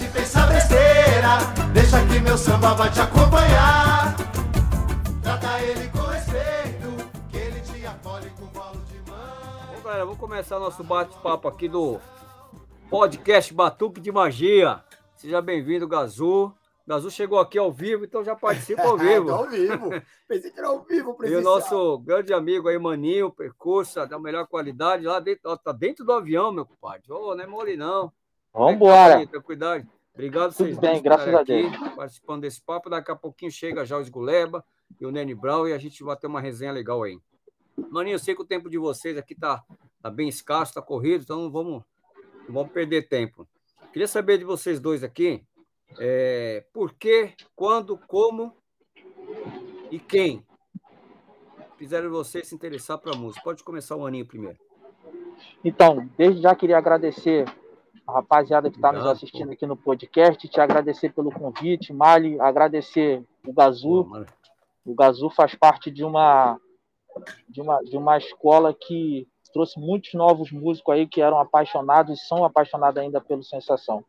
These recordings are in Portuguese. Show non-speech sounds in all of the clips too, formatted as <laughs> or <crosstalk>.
de pensar besteira. Deixa que meu samba vai te acompanhar. Trata ele com respeito, que ele te acolhe com bolo de mão. Bom, galera, vamos começar nosso bate-papo aqui do podcast Batuque de Magia. Seja bem-vindo, Gazu. Gazu chegou aqui ao vivo, então já participa ao <laughs> vivo. Ao vivo. Pensei que era ao vivo, E o presencial. nosso grande amigo aí, Maninho, percurso da melhor qualidade, lá dentro, ó, tá dentro do avião, meu compadre. Ô, não é mole não. Vambora. Tá, cuidado. Obrigado Tudo vocês bem, graças a aqui, participando desse papo. Daqui a pouquinho chega já o Esguleba e o Nene Brown e a gente vai ter uma resenha legal aí. Maninho, eu sei que o tempo de vocês aqui tá, tá bem escasso, tá corrido, então não vamos, não vamos perder tempo. Queria saber de vocês dois aqui, é, por que, quando, como e quem fizeram vocês se interessar para música. Pode começar o Aninho primeiro. Então, desde já queria agradecer a rapaziada que está nos assistindo aqui no podcast, te agradecer pelo convite, Mali, agradecer o Gazu. O Gazu faz parte de uma, de uma, de uma escola que trouxe muitos novos músicos aí que eram apaixonados e são apaixonados ainda pelo Sensação.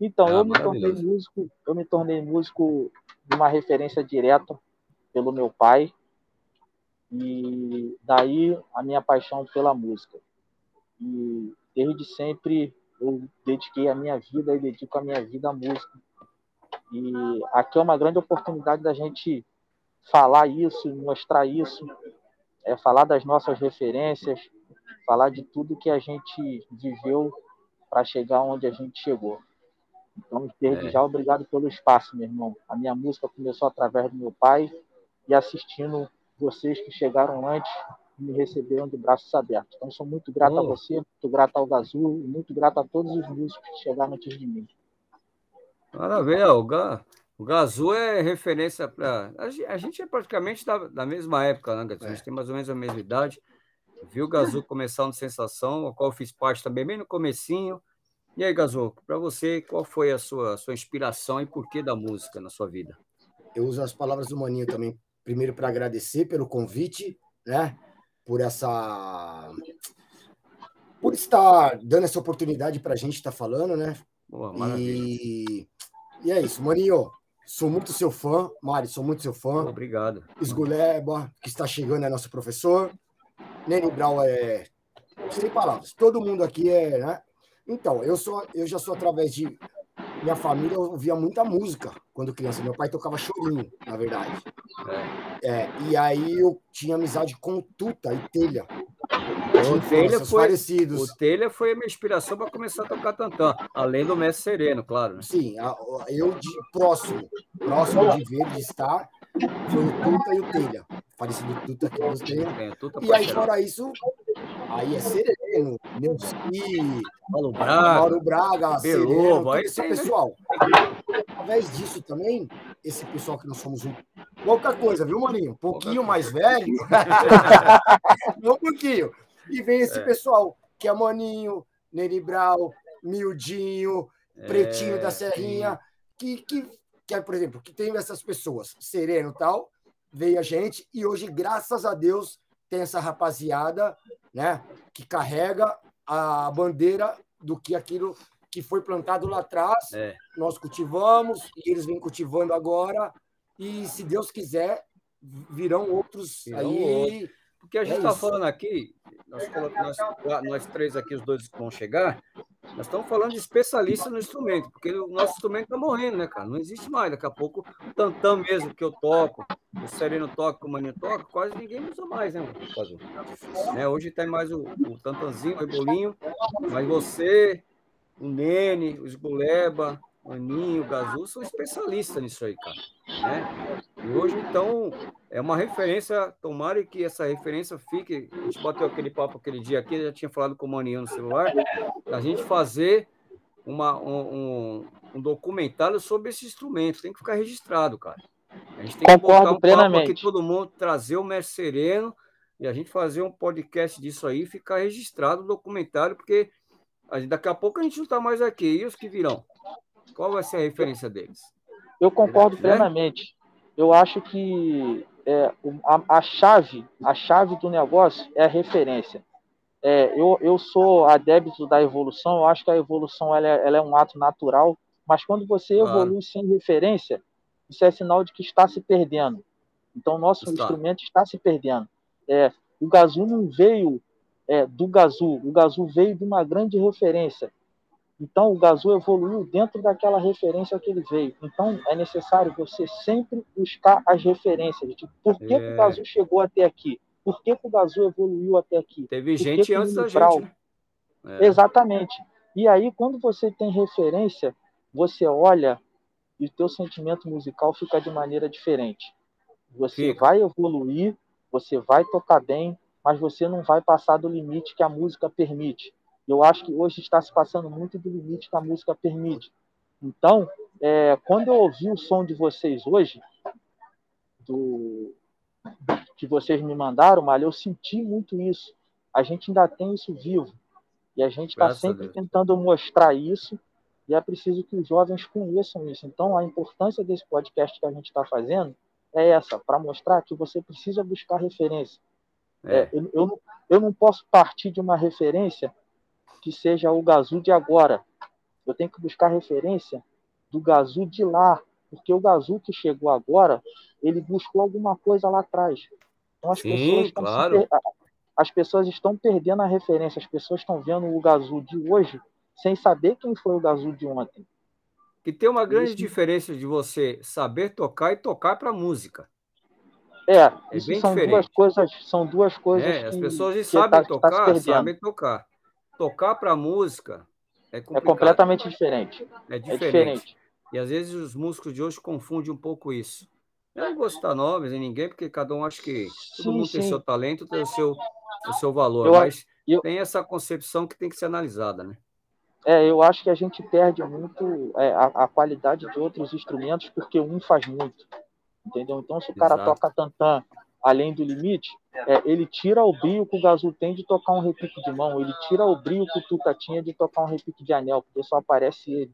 Então, Ah, eu me tornei músico, eu me tornei músico de uma referência direta pelo meu pai. E daí a minha paixão pela música. E desde sempre eu dediquei a minha vida e dedico a minha vida à música. E aqui é uma grande oportunidade da gente falar isso, mostrar isso, é falar das nossas referências, falar de tudo que a gente viveu para chegar onde a gente chegou. Então, desde É. já, obrigado pelo espaço, meu irmão. A minha música começou através do meu pai e assistindo vocês que chegaram antes me receberam de braços abertos. Então, sou muito grato a Oh. você, muito grato ao Gazu e muito grato a todos os músicos que chegaram antes de mim. Maravilha, o, Ga, o Gazu é referência para. A gen- a gente é praticamente da, da mesma época, né, Gazu? A gente tem mais ou menos a mesma idade. Viu o Gazu começar no Sensação, a qual eu fiz parte também, bem no comecinho. E aí, Gazu, para você, qual foi a sua, sua inspiração e porquê da música na sua vida? Eu uso as palavras do Maninho também, primeiro para agradecer pelo convite, né? Por essa. Por estar dando essa oportunidade para a gente estar falando, né? Boa, maravilha. E, e é isso, Maninho. Sou muito seu fã, Mari, sou muito seu fã. Obrigado. Esguleba, que está chegando, é nosso professor. Nene Brau é. Sem palavras. Todo mundo aqui é. Né? Então, eu, sou, eu já sou através de. Minha família ouvia muita música quando criança. Meu pai tocava chorinho, na verdade. É, e aí eu tinha amizade com Tuta e Telha. O Telha foi- parecidos. O Telha foi a minha inspiração para começar a tocar tantã, além do Mestre Sereno, claro. Né? Sim, a- eu de próximo, próximo de ver, de estar, foi o Tuta e o Telha. Falecido Tuta que eu. Tem tudo E aí, fora isso, aí é Sereno, Neuci, Paulo Braga, Mauro Braga, Sereno, todo aí esse tem, né? pessoal. Através disso também, esse pessoal que nós somos um. Pouca coisa, viu, Maninho? Um pouquinho mais velho. <laughs> um pouquinho. E vem esse É. pessoal, que é Maninho, Neri Brau, Mildinho, Pretinho É, da Serrinha, que, que, que é, por exemplo, que tem essas pessoas, Sereno e tal, veio a gente, e hoje, graças a Deus, tem essa rapaziada, né, que carrega a bandeira do que aquilo que foi plantado lá atrás, É. nós cultivamos, e eles vêm cultivando agora, e se Deus quiser, virão outros Virão aí. Porque a gente É está isso. falando aqui, nós, colo- nós, nós três aqui, os dois que vão chegar, nós estamos falando de especialista no instrumento, porque o nosso instrumento está morrendo, né, cara? Não existe mais. Daqui a pouco, o tantã mesmo que eu toco, o Sereno toca, o Maninho toca, quase ninguém usa mais, né? Né, Hoje tem mais o, o tantanzinho, o rebolinho, mas você, o Nene, o Esguleba, Aninho, o Gazu, são especialistas nisso aí, cara. Né? E hoje, então, é uma referência, tomara que essa referência fique. A gente bateu aquele papo aquele dia aqui, já tinha falado com o Maninho no celular, a gente fazer uma, um, um- um documentário sobre esse instrumento. Tem que ficar registrado, cara. A gente tem que Concordo botar um plenamente. papo aqui, todo mundo trazer o Mestre Sereno e a gente fazer um podcast disso aí, ficar registrado o documentário, porque daqui a pouco a gente não está mais aqui. E os que virão? Qual vai ser a referência deles? Eu concordo Né? plenamente. Eu acho que é, a, a chave, a chave do negócio é a referência. É, eu, eu sou adepto da evolução. Eu acho que a evolução ela é, ela é um ato natural Mas quando você claro. evolui sem referência, isso é sinal de que está se perdendo. Então, o nosso está. instrumento está se perdendo. É, o Gazu não veio é, do Gazu, o Gazu veio de uma grande referência. Então, o Gazu evoluiu dentro daquela referência que ele veio. Então, é necessário você sempre buscar as referências de por que, é. que o Gazu chegou até aqui, por que, que o Gazu evoluiu até aqui. Teve gente antes da gente. Né? É. Exatamente. E aí, quando você tem referência, você olha e o teu sentimento musical fica de maneira diferente. Você fica. vai evoluir, você vai tocar bem, mas você não vai passar do limite que a música permite. Eu acho que hoje está se passando muito do limite que a música permite. Então, é, quando eu ouvi o som de vocês hoje, do, que vocês me mandaram, Malha, eu senti muito isso. A gente ainda tem isso vivo. E a gente está sempre tentando mostrar isso. E é preciso que os jovens conheçam isso. Então, a importância desse podcast que a gente está fazendo é essa, para mostrar que você precisa buscar referência. É. É, eu, eu, eu não posso partir de uma referência que seja o Gazu de agora. Eu tenho que buscar referência do Gazu de lá, porque o Gazu que chegou agora, ele buscou alguma coisa lá atrás. Então as Sim, pessoas claro. Per... as pessoas estão perdendo a referência, as pessoas estão vendo o Gazu de hoje sem saber quem foi o Gazu de ontem. Que tem uma grande isso... diferença de você saber tocar e tocar para música. É, é isso são diferente. duas coisas, são duas coisas. É, as pessoas sabem tá, tocar, tá sabem tocar tocar para música é, é, completamente diferente. É diferente. é diferente. E às vezes os músicos de hoje confundem um pouco isso. Eu não vou citar nomes em ninguém, porque cada um acha que todo sim, mundo sim. tem seu talento, tem o seu, o seu valor. Eu, mas eu, tem essa concepção que tem que ser analisada, né? É, eu acho que a gente perde muito é, a, a, qualidade de outros instrumentos porque um faz muito. Entendeu? Então, se o cara Exato. toca tantã além do limite, é, ele tira o brilho que o Gazul tem de tocar um repique de mão, ele tira o brilho que o Tuta tinha de tocar um repique de anel, porque só aparece ele.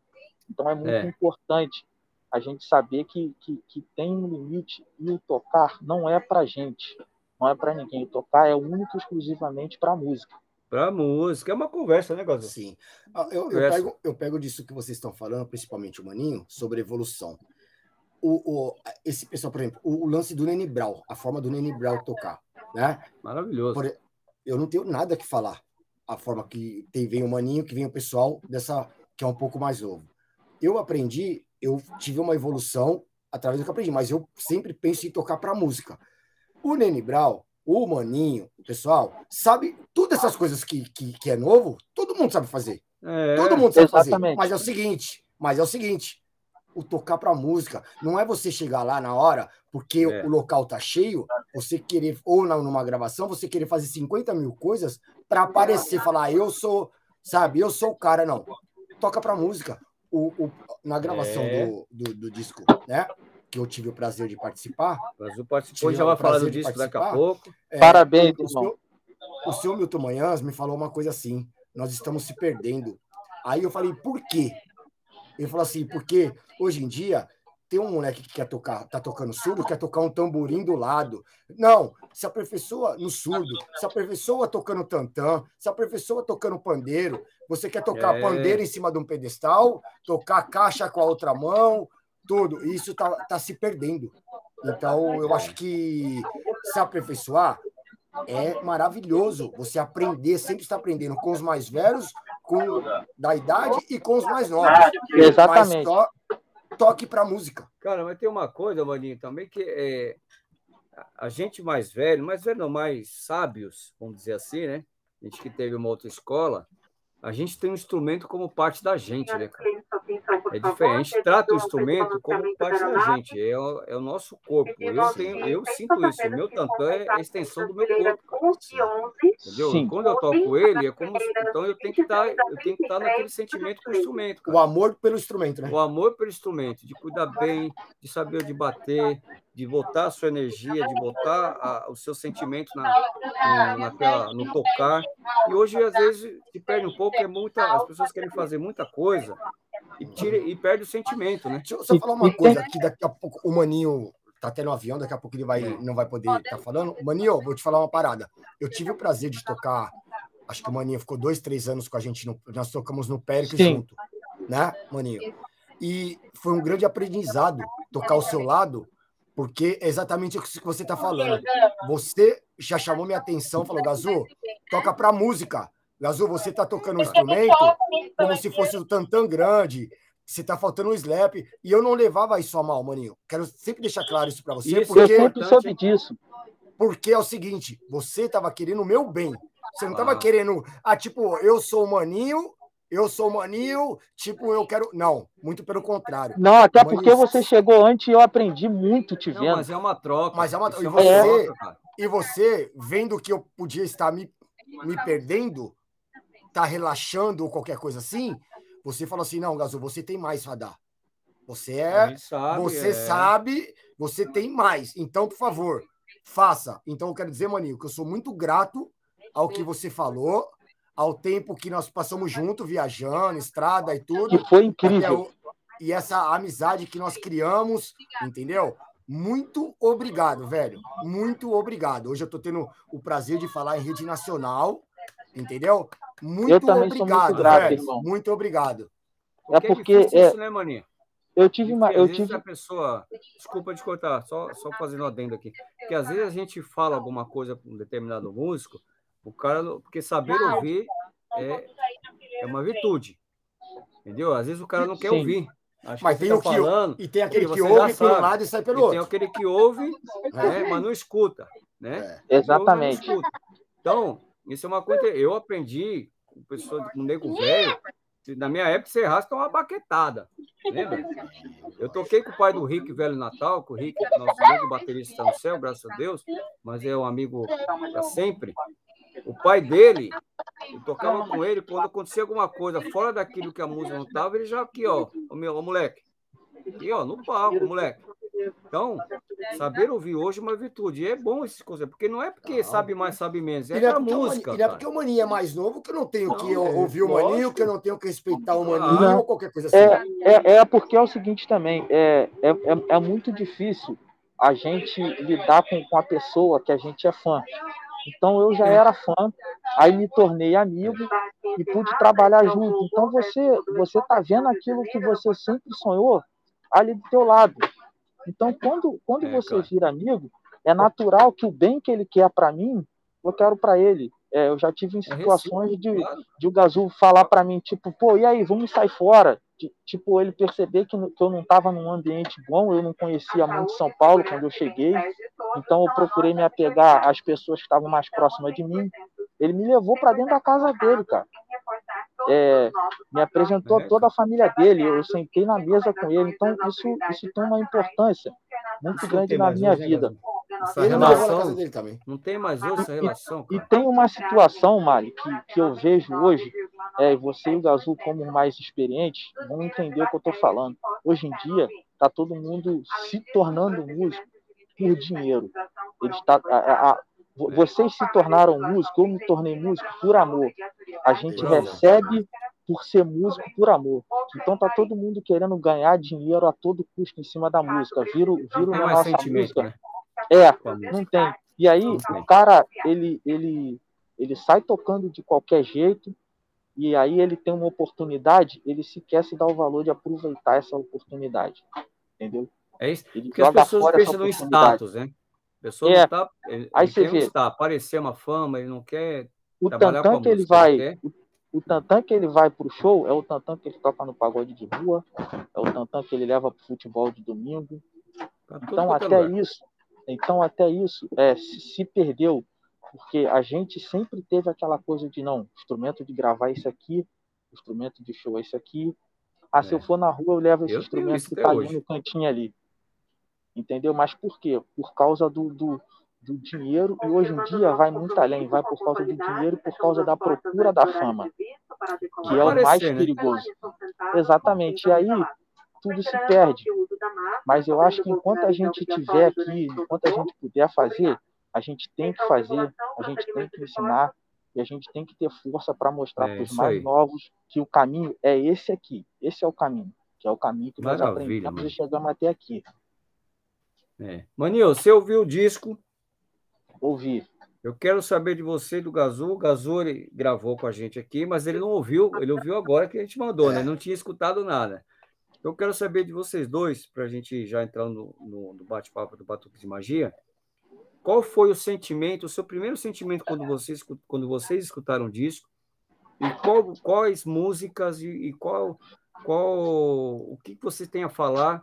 Então é muito é. importante a gente saber que, que, que, tem um limite e o tocar não é para gente, não é para ninguém. O tocar é único exclusivamente para música. Para música, é uma conversa, né, Gazul? Sim. Eu, eu, pego, eu pego disso que vocês estão falando, principalmente o Maninho, sobre evolução o, o, esse pessoal, por exemplo, o, o, lance do Nene Brown, a forma do Nene Brown tocar, né? Maravilhoso. Por, eu não tenho nada que falar. A forma que tem, vem o Maninho, que vem o pessoal dessa que é um pouco mais novo. Eu aprendi, eu tive uma evolução através do que eu aprendi, mas eu sempre penso em tocar para música. O Nene Brown, o Maninho, o pessoal, sabe todas essas coisas que, que, que é novo, todo mundo sabe fazer. É, todo mundo sabe exatamente. fazer. Mas é o seguinte, mas é o seguinte, o tocar para música. Não é você chegar lá na hora, porque é. o local tá cheio, você querer, ou numa gravação, você querer fazer 50 mil coisas para aparecer, falar, ah, eu sou, sabe, eu sou o cara, não. Toca para música. O, o, na gravação é. do, do, do, disco, né? Que eu tive o prazer de participar. Mas o participou já vai falar do disco daqui a pouco. É, Parabéns, o, irmão. O senhor Milton Manhãs me falou uma coisa assim: nós estamos se perdendo. Aí eu falei, por quê? Ele falou assim, porque hoje em dia tem um moleque que quer tocar, tá tocando surdo, quer tocar um tamborim do lado. Não, se aperfeiçoa no surdo, se aperfeiçoa tocando tantã, se aperfeiçoa tocando pandeiro. Você quer tocar é. pandeiro em cima de um pedestal, tocar caixa com a outra mão, tudo. Isso tá, tá se perdendo. Então, eu acho que se aperfeiçoar é maravilhoso. Você aprender, sempre está aprendendo com os mais velhos com da idade e com os mais novos. Exatamente. To, toque para música. Cara, mas tem uma coisa, Maninho, também que é, a gente mais velho, mais velho não, mais sábios, vamos dizer assim, né? A gente que teve uma outra escola, a gente tem um instrumento como parte da gente, né, cara? É diferente. A gente trata o instrumento como parte da gente. É o, é o nosso corpo. Eu, tenho, eu sinto isso. O meu tantã é a extensão do meu corpo. Entendeu? Sim. Quando eu toco ele, é como. Então eu tenho que estar, tá, eu tenho que estar tá naquele sentimento com o instrumento. Cara. O amor pelo instrumento, né? O amor pelo instrumento, de cuidar bem, de saber onde bater, de botar a sua energia, de botar a, o seu sentimento na, na, naquela, no tocar. E hoje, às vezes, se perde um pouco, é muita, as pessoas querem fazer muita coisa e, tira, e perde o sentimento, né? Deixa eu só falar uma coisa aqui, daqui a pouco o Maninho tá tendo um avião, daqui a pouco ele vai, não vai poder estar tá falando. Maninho, vou te falar uma parada. Eu tive o prazer de tocar, acho que o Maninho ficou dois, três anos com a gente, no, nós tocamos no Péricles junto, né, Maninho? E foi um grande aprendizado tocar ao seu lado, porque é exatamente o que você está falando. Você já chamou minha atenção, falou, Gazu, toca para música. Gazu, você está tocando um instrumento como se fosse o tantã grande, você está faltando um slap, e eu não levava isso a mal, maninho. Quero sempre deixar claro isso para você, Isso, porque eu sempre soube disso. porque é o seguinte, você estava querendo o meu bem. Você não estava Ah. querendo, ah, tipo, eu sou o maninho, eu sou o maninho, tipo, eu quero. Não, muito pelo contrário. Não, até porque você chegou antes e eu aprendi muito te Não, vendo. mas é uma troca. Mas é uma- e uma você- troca. E você, vendo que eu podia estar me, me perdendo, tá relaxando ou qualquer coisa assim, você falou assim: não, Gazu, você tem mais pra dar. Você é. sabe, Você é. sabe, você tem mais. Então, por favor, faça. Então, eu quero dizer, Maninho, que eu sou muito grato ao que você falou, ao tempo que nós passamos junto, viajando, estrada e tudo. Que foi incrível. o- e essa amizade que nós criamos, entendeu? Muito obrigado, velho. Muito obrigado. Hoje eu tô tendo o prazer de falar em rede nacional, entendeu? Muito Eu também sou muito obrigado, grato, velho. irmão. Muito obrigado. É Porque porque difícil é, isso, né, maninho? eu tive uma. Eu tive. a pessoa. Desculpa te cortar, só, só fazendo um adendo aqui. Porque às vezes a gente fala alguma coisa para um determinado músico, o cara. não- Porque saber ouvir é, é uma virtude. Entendeu? Às vezes o cara não quer Sim. ouvir. Acho Mas que tem você o tá que falando, E tem aquele que ouve por um lado e sai pelo e tem outro. aquele que ouve, né, mas não escuta. Né? É. Exatamente. Não escuto. Então, isso é uma coisa. Eu aprendi com pessoa com nego velho. que Na minha época, você rasca uma baquetada. Lembra? Eu toquei com o pai do Rick Velho Natal, que o Rick, nosso grande baterista, está no céu, graças a Deus, mas é um amigo para sempre. O pai dele, eu tocava com ele, quando acontecia alguma coisa fora daquilo que a música não estava, ele já aqui, ó, o meu o moleque. Aqui, ó, no palco, moleque. Então, saber ouvir hoje é uma virtude. E é bom essas coisas, porque não é porque Não. sabe mais, sabe menos, é é, Mani- música. e não é porque o Maninho é mais novo que eu não tenho que Não, é, ouvir o Maninho, lógico. que eu não tenho que respeitar o. Maninho Não. ou qualquer coisa assim. É, é, é porque é o seguinte também, é, é, é, é muito difícil a gente lidar com, com a pessoa que a gente é fã. Então eu já era fã, aí me tornei amigo e pude trabalhar junto. Então você você tá vendo aquilo que você sempre sonhou ali do teu lado. Então quando quando É, você vira amigo, é natural que o bem que ele quer para mim, eu quero para ele. É, eu já tive em É situações recíproco, de claro. de o Gazul falar para mim, tipo, pô, e aí, vamos sair fora? Ti- Tipo, ele perceber que, que eu não estava num ambiente bom, eu não conhecia muito São Paulo quando eu cheguei, então eu procurei me apegar às pessoas que estavam mais próximas de mim. Ele me levou para dentro da casa dele, cara. É, me apresentou É, toda a família dele, eu sentei na mesa com ele, então isso, isso tem uma importância muito Isso não grande tem na mais minha né, vida. Essa Ele não relação dele também. não tem mais essa relação, E cara. tem uma situação, Mali, que, que eu vejo hoje, é, e você e o Gazul, como mais experientes, vão entender o que eu estou falando. Hoje em dia, está todo mundo se tornando músico por dinheiro. Eles tá, a- a- vocês se tornaram músico, eu me tornei músico por amor. A gente recebe por ser músico por amor. Então tá todo mundo querendo ganhar dinheiro a todo custo em cima da música. Viro, tem na nossa música. né? É, não tem. E aí, o cara, ele, ele, ele sai tocando de qualquer jeito, e aí ele tem uma oportunidade, ele sequer se dá o valor de aproveitar essa oportunidade. Entendeu? É isso. Ele Porque as pessoas pensam no status, né? Pessoa É. não tá. Ele, Aí você vê. aparecer uma fama, ele não quer. O Trabalhar com tantã a que ele vai, quer? o, tantã que ele vai pro show é o tantã que ele toca no pagode de rua, é o tantã que ele leva pro futebol de domingo. Tá Então é até lugar. isso, então até isso é, se, se perdeu, porque a gente sempre teve aquela coisa de não, instrumento de gravar é isso aqui, instrumento de show é isso aqui. Ah, se É. eu for na rua eu levo esse Eu instrumento que tá ali no cantinho ali. Entendeu? Mas por quê? Por causa do, do, do dinheiro e hoje em dia vai muito além, vai por causa do dinheiro, por causa da procura da fama, que é o mais né? perigoso. Exatamente. E aí tudo se perde. Mas eu acho que enquanto a gente tiver aqui, enquanto a gente puder fazer, a gente tem que fazer, a gente tem que ensinar e a gente tem que ter força para mostrar É para os mais aí. novos que o caminho é esse aqui. Esse é o caminho, que é o caminho que nós Maravilha, aprendemos mano. e chegamos até aqui. É. Você ouviu o disco? Ouvir. Eu quero saber de você e do Gazu. O Gazu ele gravou com a gente aqui, mas ele não ouviu, ele ouviu agora que a gente mandou, né? Ele não tinha escutado nada. Eu quero saber de vocês dois, para a gente já entrar no, no, no bate-papo do Batuque de Magia, qual foi o sentimento, o seu primeiro sentimento quando vocês, quando vocês escutaram o disco? E qual, quais músicas e, e qual, qual o que vocês têm a falar?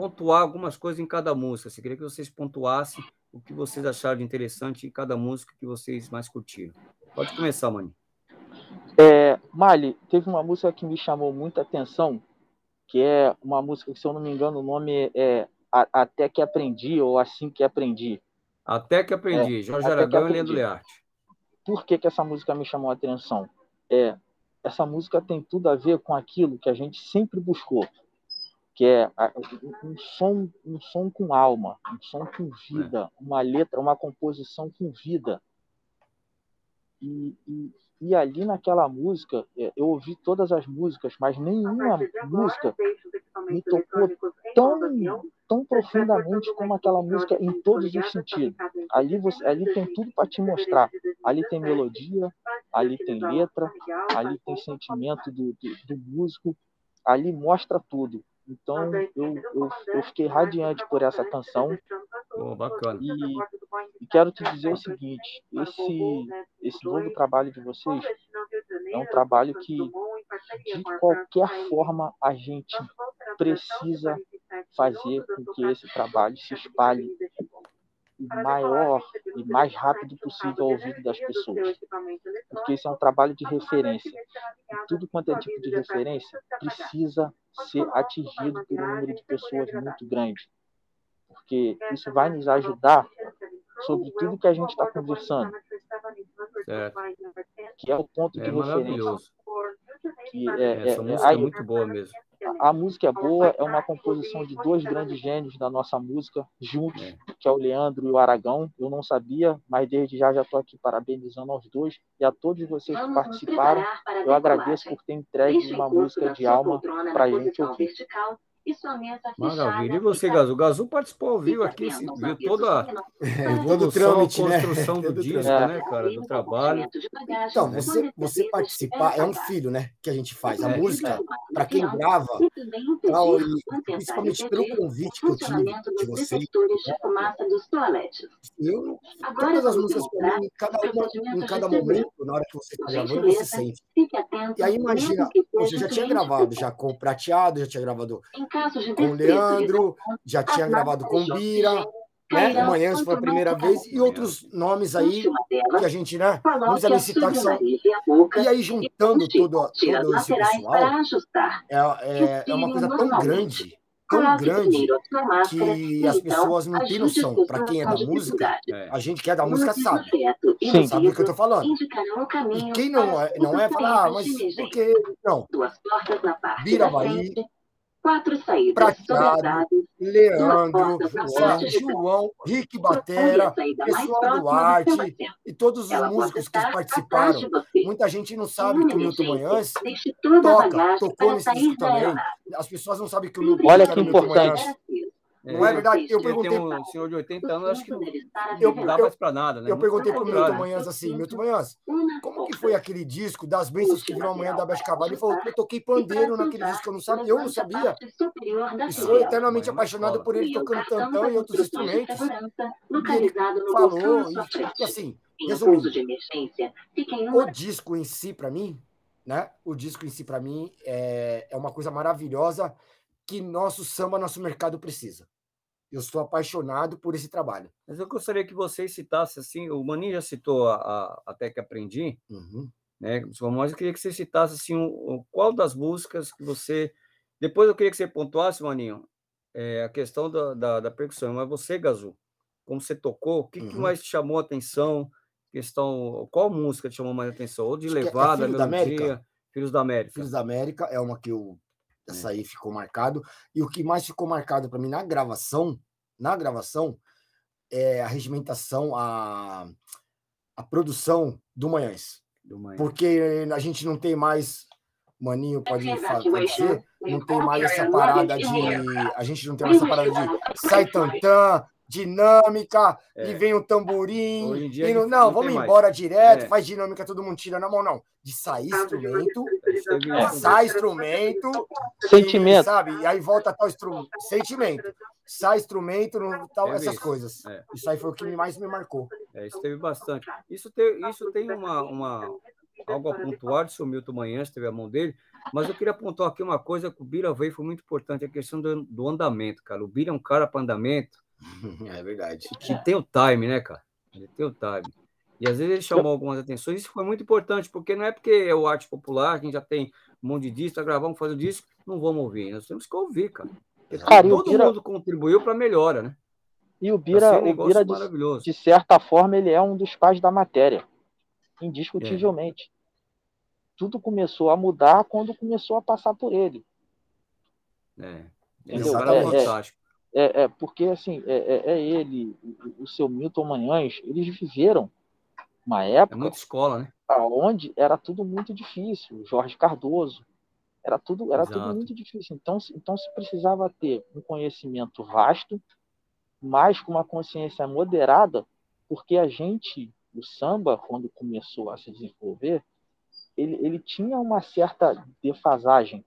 Pontuar algumas coisas em cada música. Eu queria que vocês pontuassem o que vocês acharam de interessante em cada música que vocês mais curtiram. Pode começar, Mani. É, Mali, teve uma música que me chamou muita atenção, que é uma música que, se eu não me engano, o nome é até que aprendi, ou assim que aprendi. Até que aprendi, é, Jorge Aragão e Leandro Learte. Por que, que essa música me chamou a atenção? É, essa música tem tudo a ver com aquilo que a gente sempre buscou, que é um som, um som com alma, um som com vida, é. uma letra, uma composição com vida. E, e, e, ali naquela música, é, eu ouvi todas as músicas, mas nenhuma música me tocou tão, tão profundamente como aquela música em todos os sentidos. Ali, você, ali tem tudo para te mostrar. Ali tem melodia, ali tem letra, ali tem sentimento do, do, do músico, ali mostra tudo. Então eu, eu, eu, fiquei radiante por essa canção. Oh, bacana. E, e, quero te dizer o seguinte: esse, esse novo trabalho de vocês é um trabalho que, de qualquer forma, a gente precisa fazer com que esse trabalho se espalhe o maior e mais rápido possível ao ouvido das pessoas. Porque isso é um trabalho de referência. E tudo quanto é tipo de referência precisa ser atingido por um número de pessoas muito grande. Porque isso vai nos ajudar sobre tudo que a gente está conversando. Certo. Que é o ponto de é referência. Que é, Essa é, música é, é muito boa mesmo a música é boa, é uma composição de dois grandes gênios da nossa música, juntos, é. que é o Leandro e o Aragão. Eu não sabia, mas desde já já estou aqui parabenizando aos dois e a todos vocês que participaram. Eu agradeço por ter entregue uma música de alma para a gente ouvir e sua mesa Maravilha. E você, Gazu? O Gazu participou ao vivo aqui, viu toda é, todo o trâmite, né? construção do disco, né, cara, do trabalho. Então, você, você participar é um filho, né, que a gente faz. A é. música, para quem grava, tal, e, principalmente pelo convite que eu tive de vocês, eu, todas as músicas para mim, em cada, uma, em cada momento, na hora que você está gravando, você sente. E aí, imagina, eu já tinha gravado já com o Prateado, já tinha gravado com o Leandro, já tinha gravado com Bira, né? Amanhã foi a primeira vez, e outros nomes aí que a gente, né? Não precisa nem citar que são. E aí, juntando todo, todo esse pessoal, é, é, é uma coisa tão grande, tão grande, que as pessoas não têm noção. Para quem é da música, a gente que é da música sabe. Sim. Sabe do que eu estou falando. E quem não é, não é, fala, ah, mas por que. Não. Bira Bahia quatro saídas. Prateado, Leandro, João, Rick Batera, pessoal do Arte e todos os músicos que participaram. Muita gente não sabe que o Milton Manhãs toca, tocou nesse disco também. As pessoas não sabem que o Milton Olha que importante. Não é verdade? Eu perguntei. Um senhor de 80 anos, acho que não, eu, não dá mais para nada, né? Eu perguntei para o Milton Manhãs assim: Milton Manhãs, como que foi aquele disco das bênçãos que virou amanhã da Beth Cavalho? Ele falou: eu toquei pandeiro naquele disco, eu não sabia, eu não sabia. E sou eternamente apaixonado por ele tocando tantão e outros instrumentos. E ele falou, e, assim, resumindo, o disco em si, para mim, né? O disco em si, para mim, é, é uma coisa maravilhosa que nosso samba, nosso mercado precisa. Eu sou apaixonado por esse trabalho. Mas eu gostaria que vocês citassem, assim, o Maninho já citou a, a Até que Aprendi, uhum. né? Mas eu queria que você citasse, assim, o, qual das músicas que você... Depois eu queria que você pontuasse, Maninho, é, a questão da, da, da, percussão. Mas você, Gazu, como você tocou, o que, uhum. que mais te chamou a atenção? Questão, qual música te chamou mais a atenção? Ou de Acho é levada, é Filhos melodia? Filhos da América. Filhos da América é uma que eu essa aí ficou marcado. E o que mais ficou marcado para mim na gravação, na gravação, é a regimentação, a, a produção do Manhães. Do Manhães. Porque a gente não tem mais. Maninho pode, pode ser, não tem mais essa parada de. A gente não tem mais essa parada de sai tantã, dinâmica, É. e vem o tamborim. Hoje em dia e não, não- vamos mais. embora direto, É. faz dinâmica, todo mundo tira na mão, não. De sair instrumento, isso passar instrumento, e, Sentimento. sabe? E aí volta tal instrumento. Sentimento. Sai instrumento, tal, essas isso. coisas. É. Isso aí foi o que mais me marcou. É, isso teve bastante. Isso, te, isso tem uma, uma, algo a pontuar do seu Milton Manhãs, teve a mão dele, mas eu queria apontar aqui uma coisa que o Bira veio, foi muito importante, a questão do, do andamento, cara. O Bira é um cara para andamento É verdade. que tem o time, né, cara? Ele tem o time. E às vezes ele chamou algumas atenções, isso foi muito importante, porque não é porque é o arte popular, a gente já tem um monte de disco, tá gravando, fazendo disco, não vamos ouvir. Nós temos que ouvir, cara. Cara, todo Bira- mundo contribuiu para melhora, né? E o ser Bira, um o Bira de, maravilhoso. de certa forma, ele é um dos pais da matéria. Indiscutivelmente. Tudo começou a mudar quando começou a passar por ele. É. Ele é um cara É, é. fantástico. É, é porque assim, é, é- é ele, o, o seu Milton Manhães, eles viveram uma É época muita escola, né? onde era tudo muito difícil. Jorge Cardoso, era tudo, era tudo Exato. muito difícil. Então, se- então se precisava ter um conhecimento vasto, mas com uma consciência moderada, porque a gente, o samba, quando começou a se desenvolver, ele, ele tinha uma certa defasagem,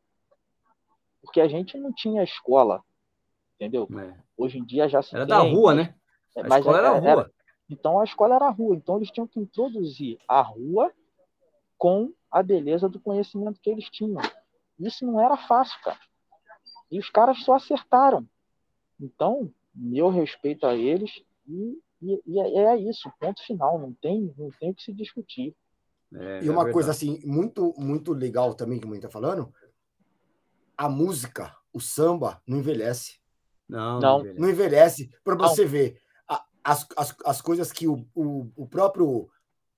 porque a gente não tinha escola, entendeu? É. Hoje em dia já se Era tem, da rua, mas- né? é, A mas escola era era- rua. então a escola era a rua, então eles tinham que introduzir a rua com a beleza do conhecimento que eles tinham. Isso não era fácil, cara. E os caras só acertaram. Então, meu respeito a eles e, e- e é é isso, ponto final. Não tem, não tem o que se discutir. É, E uma é coisa assim, muito, muito legal também, que a mãe tá falando, a música, o samba, não envelhece. Não, Não. beleza. Não envelhece para você ver a- as, as, as coisas que o, o, o próprio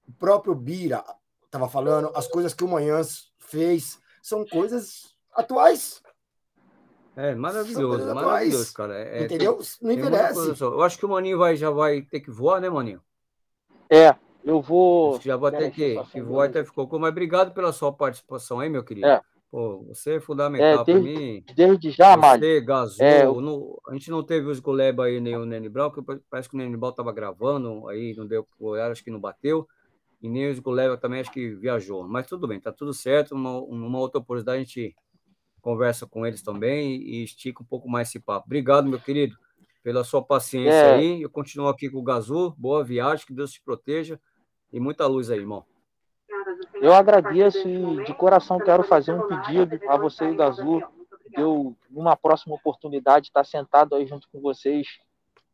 o próprio Bira estava falando, as coisas que o Manhãs fez, são coisas atuais, É maravilhoso, maravilhoso, atuais. cara. É, entendeu? Não tem envelhece. Eu acho que o Maninho vai, já vai ter que voar, né, Maninho? É, eu vou. Acho que já vai ter que, que voar até ficou. Mas obrigado pela sua participação aí, meu querido. É. Pô, você é fundamental É, para mim. Desde já, Mário. Você, Gazul, É, eu- no- a gente não teve os Goleba aí, nem o Nene Brown, que parece que o Nene Brown estava gravando, aí não deu horário, acho que não bateu. E nem os Goleba também acho que viajou. Mas tudo bem, tá tudo certo. Uma, numa outra oportunidade a gente conversa com eles também e estica um pouco mais esse papo. Obrigado, meu querido, pela sua paciência É. aí. Eu continuo aqui com o Gazul. Boa viagem, que Deus te proteja. E muita luz aí, irmão. Eu agradeço e de coração quero fazer um pedido a você o Gazu. Eu, numa próxima oportunidade, estar sentado aí junto com vocês,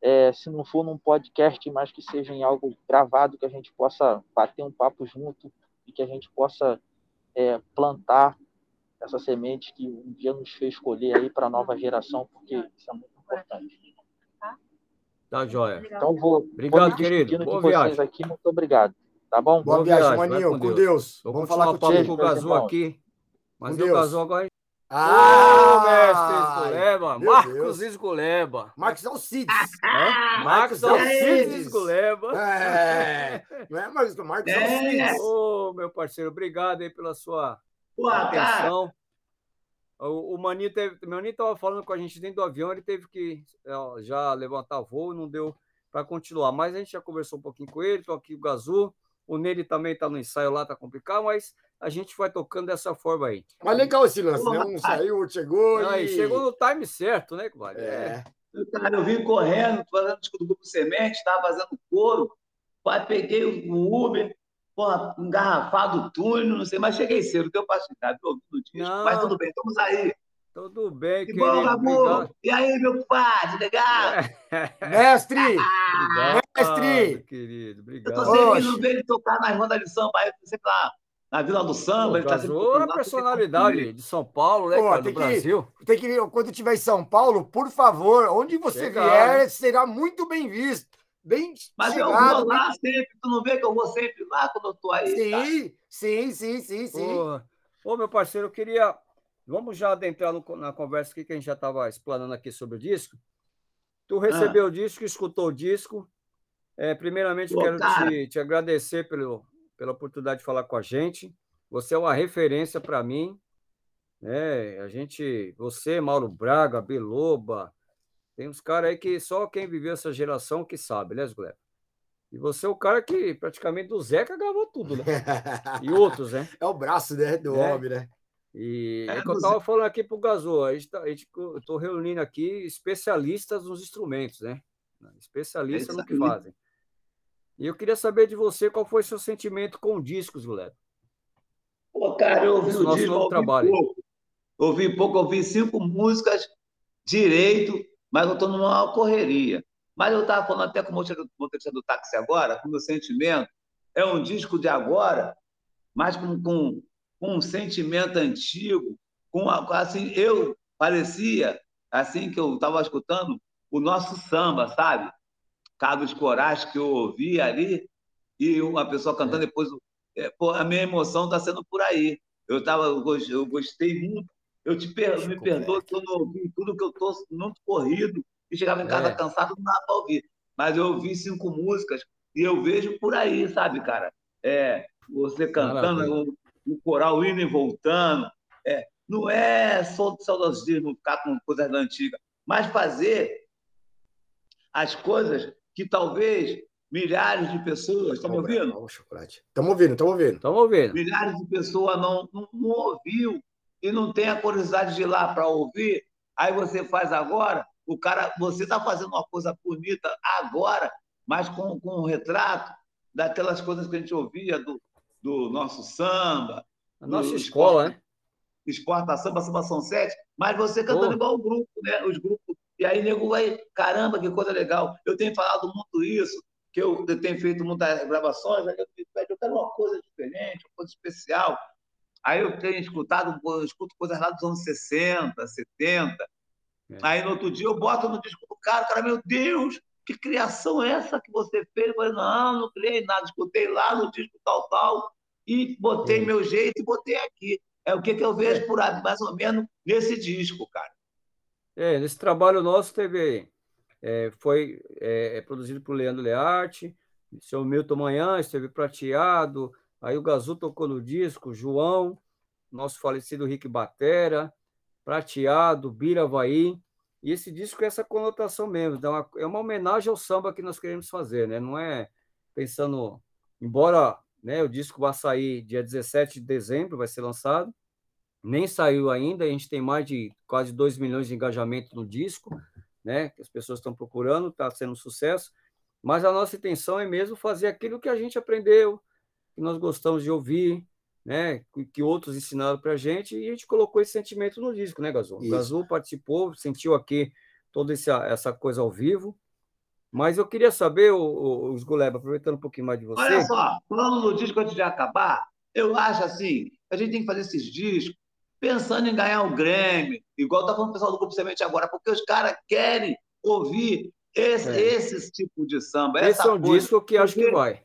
é, se não for num podcast, mas que seja em algo gravado, que a gente possa bater um papo junto e que a gente possa é, plantar essa semente que um dia nos fez escolher aí para a nova geração, porque isso é muito importante. Tá, joia. Então, vou, Obrigado, vou querido. Boa vocês viagem. aqui. Muito obrigado. Tá bom? Boa Boa viagem, viagem, Maninho, com com Deus. Deus. Vou Vamos falar o papo contigo. com o meus Gazul aqui. Mas Com o Deus. Gazul agora. Ô, Ah, mestre Esguleba! meu Marcos Deus. Esguleba! Marcos Alcides. Hã? Marcos Marcos Alcides. Esguleba! É, não é Marcos, Marcos É. Alcides. Ô, meu parceiro, obrigado aí pela sua cara, atenção. O, o Maninho teve. O Maninho estava falando com a gente dentro do avião, ele teve que ó, já levantar voo, não deu para continuar. Mas a gente já conversou um pouquinho com ele, estou aqui com o Gazu. O Nele também está no ensaio lá, tá complicado, mas a gente vai tocando dessa forma aí. Mas legal esse lance, né? Um saiu, outro chegou. Aí, e... chegou no time certo, né, compadre? É. cara, eu vim correndo, fazendo do Grupo Semente, estava fazendo couro, pai, peguei o Uber, porra, engarrafado o túnel, não sei, mas cheguei cedo, deu para ficar, tô ouvindo o disco, mas tudo bem, estamos aí. Tudo bem, Que querido. bom, Gabu! Obrigado. E aí, meu pai, legal? <laughs> Mestre! Obrigado, Mestre! querido. Eu Obrigado. tô sempre Oxe. indo ver ele tocar nas bandas de samba, aí, sempre lá na Vila do Samba, O ele tá sempre é personalidade de São Paulo, né, Pô, cara, do que- Brasil. Tem que quando tiver em São Paulo, por favor, onde você Legal, vier, né? será muito bem visto. Bem Mas eu chegado. vou lá sempre, tu não vê que eu vou sempre lá quando eu tô aí? Sim, sim, sim, sim, sim. Porra. Ô, meu parceiro, eu queria. Vamos já adentrar no- na conversa aqui que a gente já estava explanando aqui sobre o disco. Tu recebeu o disco, escutou o disco. É, primeiramente, Pô, quero te, te agradecer pelo, pela oportunidade de falar com a gente. Você é uma referência para mim. Né? A gente, você, Mauro Braga, Beloba, Tem uns caras aí que só quem viveu essa geração que sabe, né, Gleb? E você é o cara que praticamente do Zeca gravou tudo, né? <laughs> E outros, né? É o braço né, do é. homem, né? E é, é que eu estava falando aqui para o Gazô, a gente, tá, estou reunindo aqui especialistas nos instrumentos, né? Especialistas é no que fazem. E eu queria saber de você qual foi seu sentimento com discos, Guilherme. Pô, cara, eu ouvi o disco, ouvi trabalho. pouco. Ouvi pouco, ouvi cinco músicas direito, mas eu estou numa correria. Mas eu estava falando até com o motorista do táxi agora, com o meu sentimento. É um disco de agora, mas com, com com um sentimento antigo, com assim, eu parecia, assim que eu estava escutando, o nosso samba, sabe? Carlos Coraz, que eu ouvi ali, e uma pessoa cantando, é. depois é, pô, a minha emoção está sendo por aí. Eu, tava, eu gostei muito. Eu te per, me perdoo que eu não ouvi tudo que eu estou muito corrido e chegava em casa é. cansado, não dava para ouvir. Mas eu ouvi cinco músicas e eu vejo por aí, sabe, cara? É, você cantando, o coral indo e voltando. É, não é só de saudosismo ficar com coisas da antiga, mas fazer as coisas que talvez milhares de pessoas. Estão ouvindo? Estamos ouvindo, estamos ouvindo. Estamos ouvindo. Milhares de pessoas não, não, não ouviu e não tem a curiosidade de ir lá para ouvir. Aí você faz agora, o cara, você está fazendo uma coisa bonita agora, mas com, com um retrato daquelas coisas que a gente ouvia do, do nosso samba. A nossa escola, esporte, né? Exporta samba, samba são sete, mas você cantando igual o grupo, né? Os grupos. E aí, nego vai, caramba, que coisa legal. Eu tenho falado muito isso, que eu, eu tenho feito muitas gravações, aí eu, eu quero uma coisa diferente, uma coisa especial. Aí eu tenho escutado, eu escuto coisas lá dos anos 60, 70. É. Aí no outro dia eu boto no disco do cara, cara, meu Deus, que criação é essa que você fez? Eu falei, não, não criei nada, escutei lá no disco tal, tal, e botei meu jeito e botei aqui. É o que, que eu vejo por mais ou menos nesse disco, cara. É, nesse trabalho nosso teve. É, foi é, é produzido por Leandro Learte, seu Milton Manhã esteve prateado, aí o Gazu tocou no disco, João, nosso falecido Rick Batera, prateado, Bira Havaí. E esse disco é essa conotação mesmo, uma, é uma homenagem ao samba que nós queremos fazer, né? Não é pensando, embora né, o disco vai sair dia 17 de dezembro, vai ser lançado, nem saiu ainda, a gente tem mais de quase 2 milhões de engajamento no disco, né? Que as pessoas estão procurando, está sendo um sucesso, mas a nossa intenção é mesmo fazer aquilo que a gente aprendeu, que nós gostamos de ouvir, né, que outros ensinaram para a gente, e a gente colocou esse sentimento no disco, né, Gazul? O Gazul participou, sentiu aqui toda essa, essa coisa ao vivo, mas eu queria saber, o, o, Guleba, aproveitando um pouquinho mais de você. Olha só, falando no disco antes de acabar, eu acho assim, a gente tem que fazer esses discos pensando em ganhar o Grêmio, igual está falando o pessoal do Grupo Semente agora, porque os caras querem ouvir esse, é. esse tipo de samba. Esse é um coisa, disco que acho que vai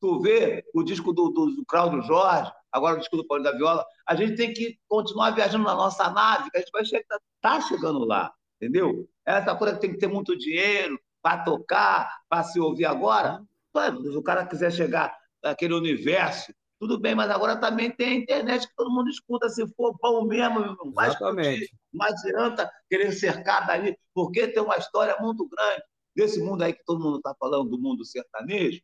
tu vê o disco do, do, do Cláudio Jorge, agora o disco do Paulo da Viola, a gente tem que continuar viajando na nossa nave, que a gente vai chegar, tá chegando lá, entendeu? Essa coisa que tem que ter muito dinheiro para tocar, para se ouvir agora. Se o cara quiser chegar naquele universo, tudo bem, mas agora também tem a internet que todo mundo escuta. Se for bom mesmo, não vai discutir, não adianta querer cercar dali, porque tem uma história muito grande desse mundo aí que todo mundo está falando, do mundo sertanejo,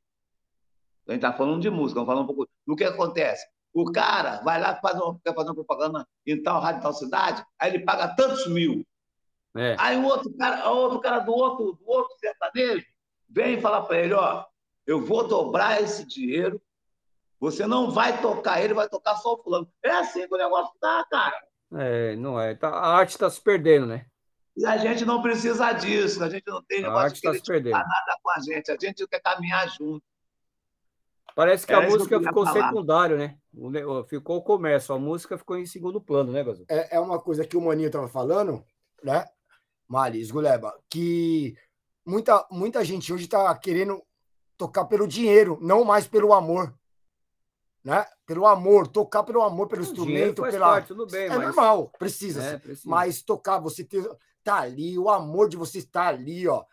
a gente está falando de música, vamos falar um pouco do que acontece. O cara vai lá, faz uma, quer fazer uma propaganda em tal rádio, tal cidade, aí ele paga tantos mil. É. Aí o outro cara, o outro cara do outro, do outro sertanejo vem falar para ele: ó, eu vou dobrar esse dinheiro, você não vai tocar ele, vai tocar só o fulano. É assim que o negócio tá, cara. É, não é. Tá, a arte está se perdendo, né? E a gente não precisa disso, a gente não tem negócio a arte de tá se perdendo. nada com a gente, a gente quer caminhar junto. Parece que a música que ficou falar. secundário, né? Ficou o comércio, a música ficou em segundo plano, né, Gazu? É, é uma coisa que o Maninho estava falando, né, Mali, Guleba, que muita, muita gente hoje está querendo tocar pelo dinheiro, não mais pelo amor. Né? Pelo amor, tocar pelo amor, pelo o instrumento, pela. Parte, tudo bem, é mas... normal, precisa, é, precisa. Mas tocar, você ter, tá ali, o amor de você estar ali, ó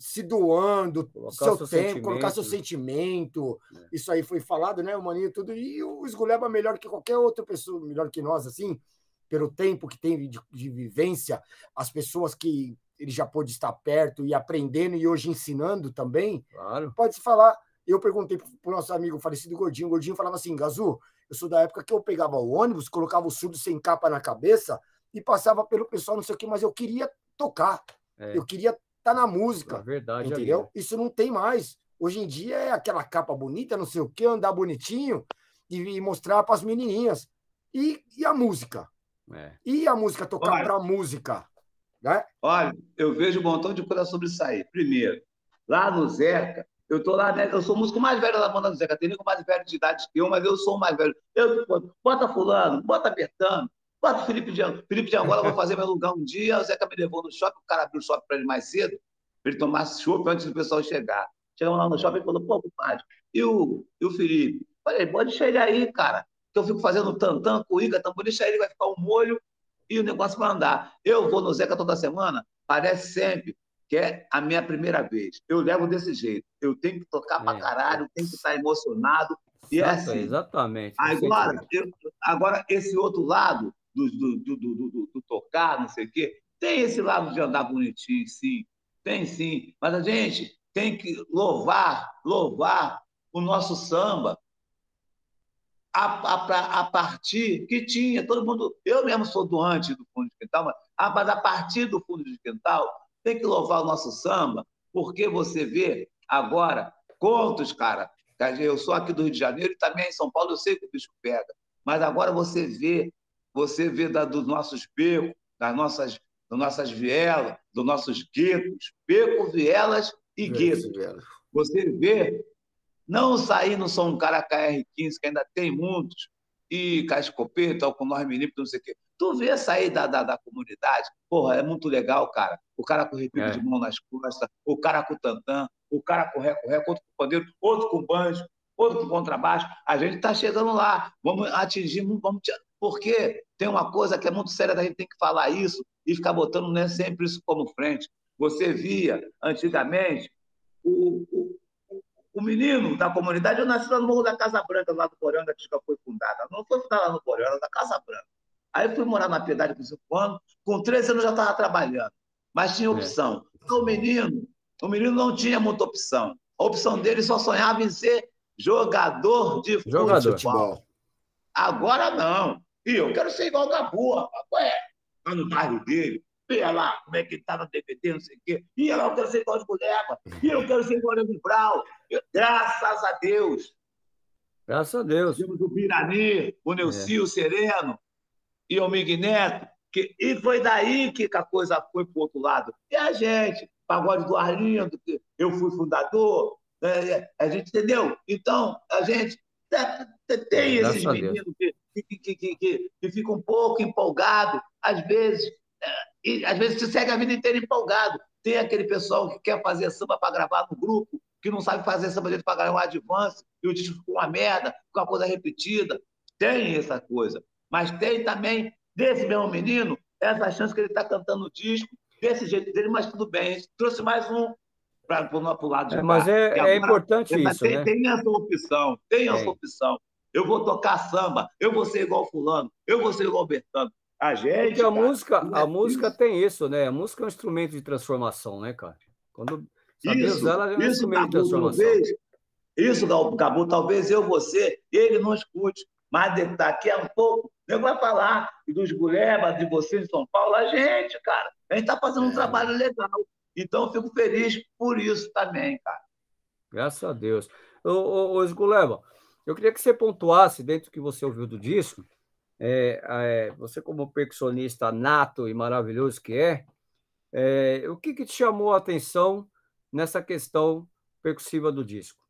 se doando, colocar seu, seu tempo, colocar seu sentimento. É. Isso aí foi falado, né? O Maninho tudo. E o Esguleba melhor que qualquer outra pessoa, melhor que nós, assim, pelo tempo que tem de, de vivência, as pessoas que ele já pôde estar perto e aprendendo e hoje ensinando também. Claro. Pode se falar. Eu perguntei para o nosso amigo falecido Gordinho. O Gordinho falava assim: Gazu, eu sou da época que eu pegava o ônibus, colocava o surdo sem capa na cabeça e passava pelo pessoal, não sei o quê, mas eu queria tocar. É. Eu queria tá na música. É verdade. Entendeu? Amigo. Isso não tem mais. Hoje em dia é aquela capa bonita, não sei o quê, andar bonitinho e, mostrar para as menininhas. E, e a música? É. E a música tocar para a música? Né? Olha, eu vejo um montão de coisa sobre isso aí. Primeiro, lá no Zeca, eu tô lá, né? Eu sou o músico mais velho da banda do Zeca. Tem nego mais velho de idade que eu, mas eu sou o mais velho. Eu, bota fulano, bota Bertano, bota Felipe de Angola. Felipe de Angola, vou fazer meu lugar um dia. O Zeca me levou no shopping, o cara abriu o shopping para ele mais cedo, para ele tomar chopp antes do pessoal chegar. Chegamos lá no shopping e falou, pô, compadre, e o, e o Felipe? Falei, pode deixar ele aí, cara. Que eu fico fazendo tantã, cuíca, tambor, deixa ele, vai ficar um molho e o negócio vai andar. Eu vou no Zeca toda semana, parece sempre que é a minha primeira vez. Eu levo desse jeito. Eu tenho que tocar é. pra caralho, tenho que estar emocionado. E é assim. Exatamente. Agora, eu, agora, esse outro lado do, do, do, do, do tocar, não sei o quê, tem esse lado de andar bonitinho, sim. Tem sim. Mas a gente tem que louvar, louvar o nosso samba, a, a, a, partir que tinha, todo mundo. Eu mesmo sou doante do fundo de quintal, mas, ah, mas a partir do fundo de quintal tem que louvar o nosso samba, porque você vê agora contos, cara. Eu sou aqui do Rio de Janeiro e também em São Paulo eu sei que o bicho pega. Mas agora você vê, você vê da, dos nossos becos, das nossas, das nossas vielas, dos nossos guetos, becos, vielas e guetos. Você vê não sair no São Cara KR15, que ainda tem muitos, e com a escopeta, ou com nós meninos, não sei o quê. Tu vê sair da, da, da, comunidade, porra, é muito legal, cara. O cara com repique é. de mão nas costas, o cara com tantã, o cara com ré-com-ré, outro com pandeiro, outro com banjo, outro com contrabaixo. A gente está chegando lá, vamos atingir, vamos porque tem uma coisa que é muito séria, a gente tem que falar isso e ficar botando né, sempre isso como frente. Você via, antigamente, o, o o menino da comunidade, eu nasci lá no Morro da Casa Branca, lá do Poranga, que já foi fundada. Não foi fundada lá no Poranga, da Casa Branca. Aí fui morar na Piedade com 5 anos, com 13 anos já estava trabalhando, mas tinha é. opção. Então o menino, o menino não tinha muita opção. A opção dele só sonhava em ser jogador de jogador. futebol. Agora não. E eu quero ser igual o Gabu, rapaz. É? Lá no bairro dele, Vê lá como é que tá no DVD, não sei o quê. E lá eu quero ser igual de Guleba. E eu quero ser igual de Brau. Graças a Deus. Graças a Deus. Temos o Pirani, o Neucio é. Sereno e o Miguel Neto. Que, e foi daí que a coisa foi para o outro lado. E a gente, Pagode do Arlindo, que eu fui fundador, é, é a gente entendeu? Então, a gente tem esses meninos que, que, que, que, que ficam um pouco empolgados, às vezes e às vezes se segue a vida inteira empolgado. Tem aquele pessoal que quer fazer samba para gravar no grupo, que não sabe fazer samba dele para ganhar um advance, e o disco ficou uma merda, ficou uma coisa repetida. Tem essa coisa. Mas tem também, desse mesmo menino, essa chance que ele está cantando o disco, desse jeito dele, mas tudo bem. A gente trouxe mais um para o lado de é, Mas é, é importante isso, tem, né? Tem essa opção, tem essa opção. Eu vou tocar samba, eu vou ser igual fulano, eu vou ser igual Bertano. A gente. Porque a cara, música, a é música isso. tem isso, né? A música é um instrumento de transformação, né, cara? Quando isso, usar, ela é um isso, instrumento Gabu, de transformação. Talvez, isso, Gabu, talvez eu, você, ele não escute, mas daqui a um pouco eu vou falar dos Gulebas, de vocês em São Paulo, a gente, cara. A gente está fazendo um é. trabalho legal. Então, eu fico feliz por isso também, cara. Graças a Deus. Ô, ô, ô Guleba, eu queria que você pontuasse, dentro do que você ouviu do disco, é, é, você como percussionista nato e maravilhoso que é, é o que, que te chamou a atenção nessa questão percussiva do disco?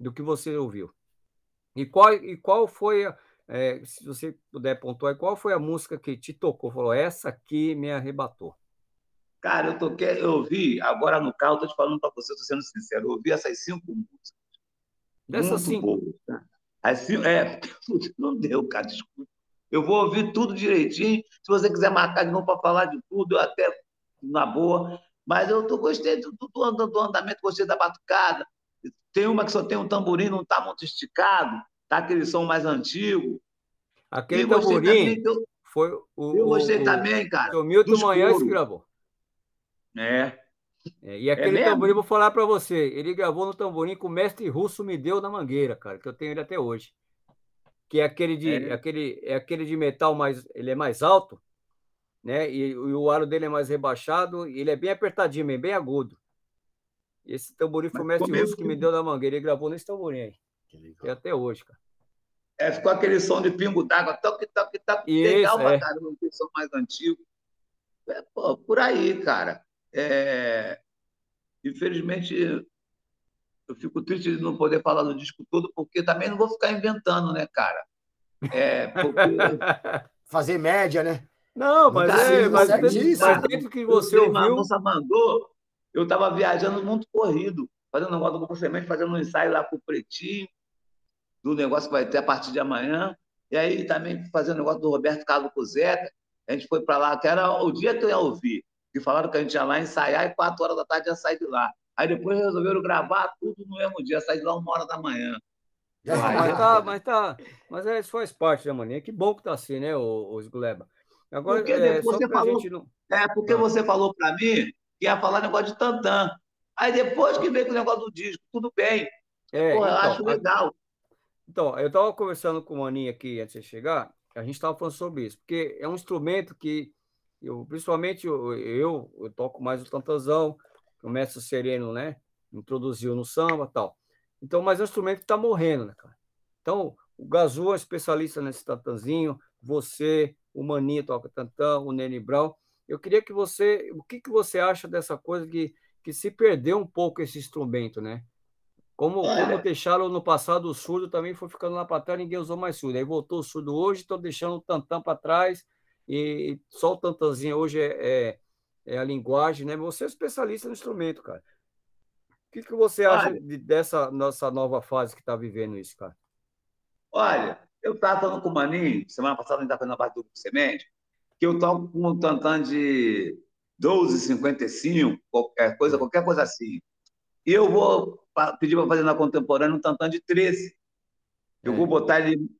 Do que você ouviu? E qual, e qual foi, é, se você puder pontuar, qual foi a música que te tocou? Falou, essa aqui me arrebatou. Cara, eu toquei, eu ouvi, agora no carro, estou te falando para você, estou sendo sincero, eu ouvi essas cinco músicas. Dessas cinco? Boas, tá? Assim, é, <laughs> não deu, cara, desculpa. Eu vou ouvir tudo direitinho. Se você quiser marcar de novo para falar de tudo, eu até na boa. Mas eu tô, gostei do, do, do andamento, gostei da batucada. Tem uma que só tem um tamborim, não está muito esticado, tá aquele som mais antigo. Aquele tamborim eu, foi o. Eu gostei o, também, cara. O Milton Manhães que gravou. É. é. E aquele é tamborim, vou falar para você, ele gravou no tamborim que o mestre russo me deu na mangueira, cara, que eu tenho ele até hoje. Que é aquele de, é. Aquele, é aquele de metal mais. Ele é mais alto, né? E, e o aro dele é mais rebaixado, e ele é bem apertadinho, bem, bem agudo. Esse tamborim foi o mestre russo que me deu na mangueira. Ele gravou nesse tamborim aí. Que até hoje, cara. É, ficou aquele som de pingo d'água, toque, toque, toque. Isso, legal é. pra caramba, um som mais antigo. É, pô, por aí, cara. É... Infelizmente, eu fico triste de não poder falar do disco todo, porque também não vou ficar inventando, né, cara? É, porque... <laughs> Fazer média, né? Não, mas, é, mas, mas, mas dentro que você ouviu... A moça mandou, eu estava viajando muito corrido, fazendo um negócio do Semente, fazendo um ensaio lá com o Pretinho, do negócio que vai ter a partir de amanhã. E aí também fazendo o negócio do Roberto Carlos Cuzeta. A gente foi para lá, que era o dia que eu ia ouvir. E falaram que a gente ia lá ensaiar e quatro horas da tarde ia sair de lá. Aí depois resolveram gravar tudo no mesmo dia, sair de lá uma hora da manhã. Mas, tá, mas tá, mas é, isso faz parte da manhã. Que bom que tá assim, né, o, o Gleba? Agora, porque é, você falou, não... é porque ah. você falou para mim que ia falar negócio de tantã. Aí depois que veio com o negócio do disco, tudo bem. É, Pô, eu então, acho legal. Então, eu estava conversando com o Maninho aqui antes de chegar, a gente estava falando sobre isso, porque é um instrumento que, eu, principalmente eu, eu, eu toco mais o tantazão, que o mestre Sereno, né, introduziu no samba tal. Então, mas é um instrumento que está morrendo, né, cara? Então, o Gazu é especialista nesse tantanzinho, você, o Maninho toca tantã, o Nene Brown, eu queria que você, o que, que você acha dessa coisa que, que se perdeu um pouco esse instrumento, né? Como, é. como deixaram no passado o surdo também foi ficando lá para trás, ninguém usou mais surdo. Aí voltou o surdo hoje, estão deixando o tantã para trás, e só o tantanzinho hoje é, é, é, a linguagem, né? Você é especialista no instrumento, cara. O que, que você acha Olha, de, dessa nossa nova fase que está vivendo isso, cara? Olha, eu estava falando com o Maninho, semana passada a gente estava fazendo a parte do semente, que eu toco com um tantã de 12,55, qualquer coisa, qualquer coisa assim. E eu vou pedir para fazer na contemporânea um tantã de 13. Eu é. vou botar ele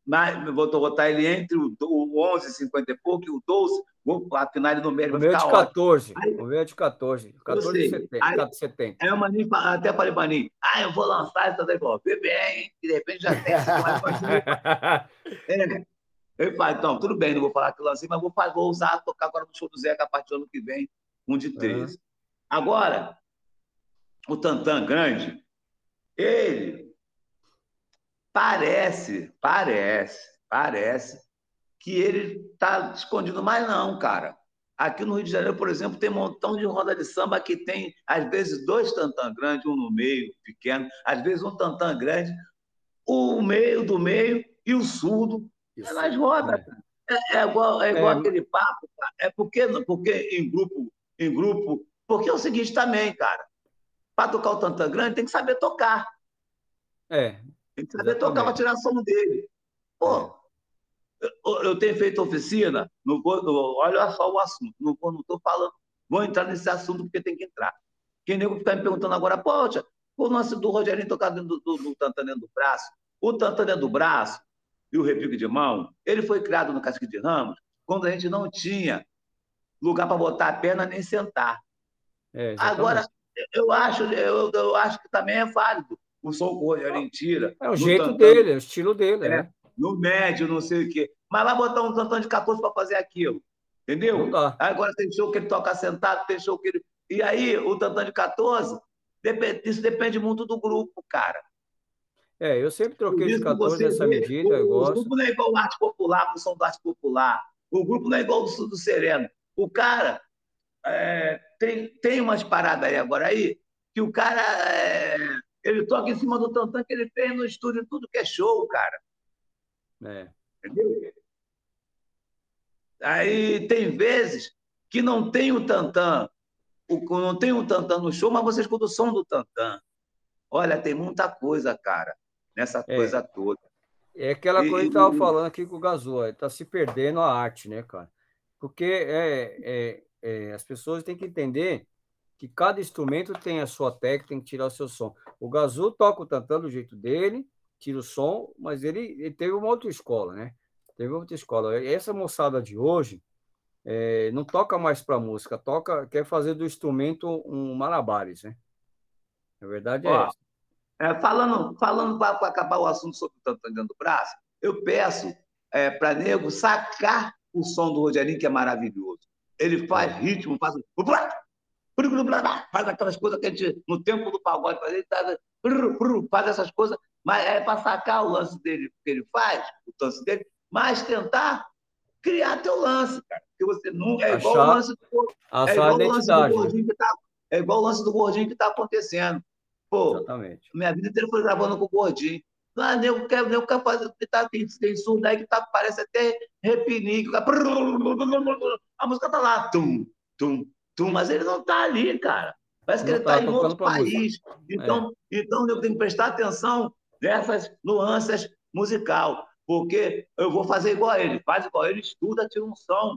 vou botar ele entre o, o 11, 50 e pouco, e o 12, vou afinar ele no meio. O meu é de 14. Aí, o meu é de 14. 14 de 70. Aí, 70. aí o Maninho, até falei para mim, ah, eu vou lançar isso daí, pô, vê bem, e de repente já tem. <laughs> é. Ele fala, então, tudo bem, não vou falar que lancei, mas vou, vou usar, tocar agora no show do Zeca a partir do ano que vem, um de 13. Uhum. Agora, o Tantan Grande, ele parece, parece, parece que ele está escondido, mas não, cara. Aqui no Rio de Janeiro, por exemplo, tem um montão de roda de samba que tem, às vezes, dois tantã grandes, um no meio, pequeno, às vezes um tantã grande, o meio do meio e o surdo isso. É nas rodas. É, é igual, é igual é. aquele papo, cara. É porque, porque em grupo, em grupo. Porque é o seguinte também, cara. Para tocar o tantã grande, tem que saber tocar. É. Tem que saber tocar para tirar som dele. Pô, é. eu, eu, tenho feito oficina, não vou, não, olha só o assunto, não vou, não estou falando, vou entrar nesse assunto porque tem que entrar. Quem nego ficar me perguntando agora, poxa, o lance do Rogerinho tocar dentro do, do, do tantã dentro do braço, o tantã dentro do braço, e o repique de mão, ele foi criado no Casque de Ramos quando a gente não tinha lugar para botar a perna nem sentar. É, Agora, eu acho, eu, eu, acho que também é válido o som que o Rogerinho tira. É o jeito tantão, dele, é o estilo dele. É, né? No médio, não sei o quê. Mas lá botar um tantão de 14 para fazer aquilo. Entendeu? Agora tem show que ele toca sentado, tem show que ele. E aí, o tantão de 14, isso depende muito do grupo, cara. É, eu sempre troquei de 14 nessa medida, o, eu gosto. O grupo não é igual o arte popular, o som do arte popular. O grupo não é igual do, do Sereno. O cara é, tem, tem umas paradas aí agora aí que o cara é, ele toca em cima do tantã que ele fez no estúdio, tudo que é show, cara. É. Entendeu? Aí tem vezes que não tem o tantã, não tem o tantã no show, mas você escuta o som do tantã. Olha, tem muita coisa, cara nessa é. coisa toda. É aquela e, coisa que estava falando aqui com o Gazua, está se perdendo a arte, né, cara? Porque é, é, é, as pessoas têm que entender que cada instrumento tem a sua técnica, tem que tirar o seu som. O Gazu toca o tantã do jeito dele, tira o som, mas ele, ele teve uma outra escola, né? Teve muita escola. Essa moçada de hoje é, não toca mais para música, toca, quer fazer do instrumento um malabares, né? A verdade é Ó, essa. É, falando falando para acabar o assunto sobre o Tantangando do Braço, eu peço é, para nego sacar o som do Rogerinho, que é maravilhoso. Ele faz ritmo, faz faz aquelas coisas que a gente, no tempo do pagode, faz, faz essas coisas, mas é para sacar o lance dele que ele faz, o lance dele, mas tentar criar teu lance, cara. Porque você nunca. É igual o lance do, é igual o lance do gordinho que tá, é igual o lance do gordinho que está acontecendo. Pô, Exatamente. minha vida inteira foi gravando com o gordinho. Ah, nego quer, nego quer fazer. Tá, tem, tem surdo aí que tá, parece até repinique. A música tá lá. Tum, tum, mas ele não tá ali, cara. Parece que não ele tá, tá em outro país. Então, é. então eu tenho que prestar atenção nessas nuances musical. Porque eu vou fazer igual a ele. Faz igual a ele, estuda, tira um som.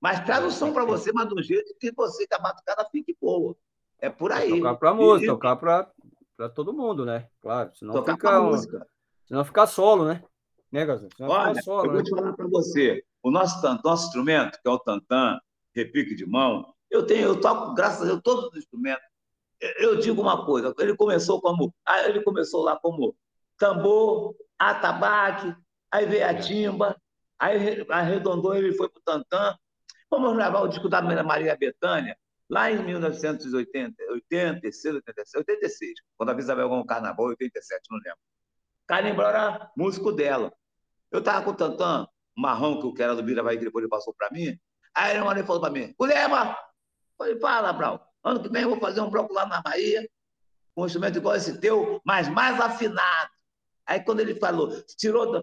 Mas traz um som para você, mas do jeito que você, que a batucada fique boa. É por aí. É tocar para música, e... tocar para todo mundo, né? Claro, senão Tocar fica música. senão fica solo, né? Né, Gazel? Olha, solo, eu vou né? te falar para você, o nosso nosso instrumento, que é o tantã, repique de mão, eu tenho, eu toco, graças a Deus, todos os instrumentos. Eu digo uma coisa, ele começou como, ah, ele começou lá como tambor, atabaque, aí veio a é. timba, aí arredondou, ele foi para o tantã. Vamos gravar o disco da Maria Bethânia, Lá em 1980, 86, 86, 86 quando a Isabel ganhou o carnaval, 87, não lembro. Carimbó era músico dela. Eu estava com o Tantan, marrom, que o que era do Bira vai que depois ele passou para mim. Aí ele falou para mim, Gulema! Falei, fala, Brau. Ano que vem eu vou fazer um bloco lá na Bahia, com um instrumento igual esse teu, mas mais afinado. Aí quando ele falou, tirou,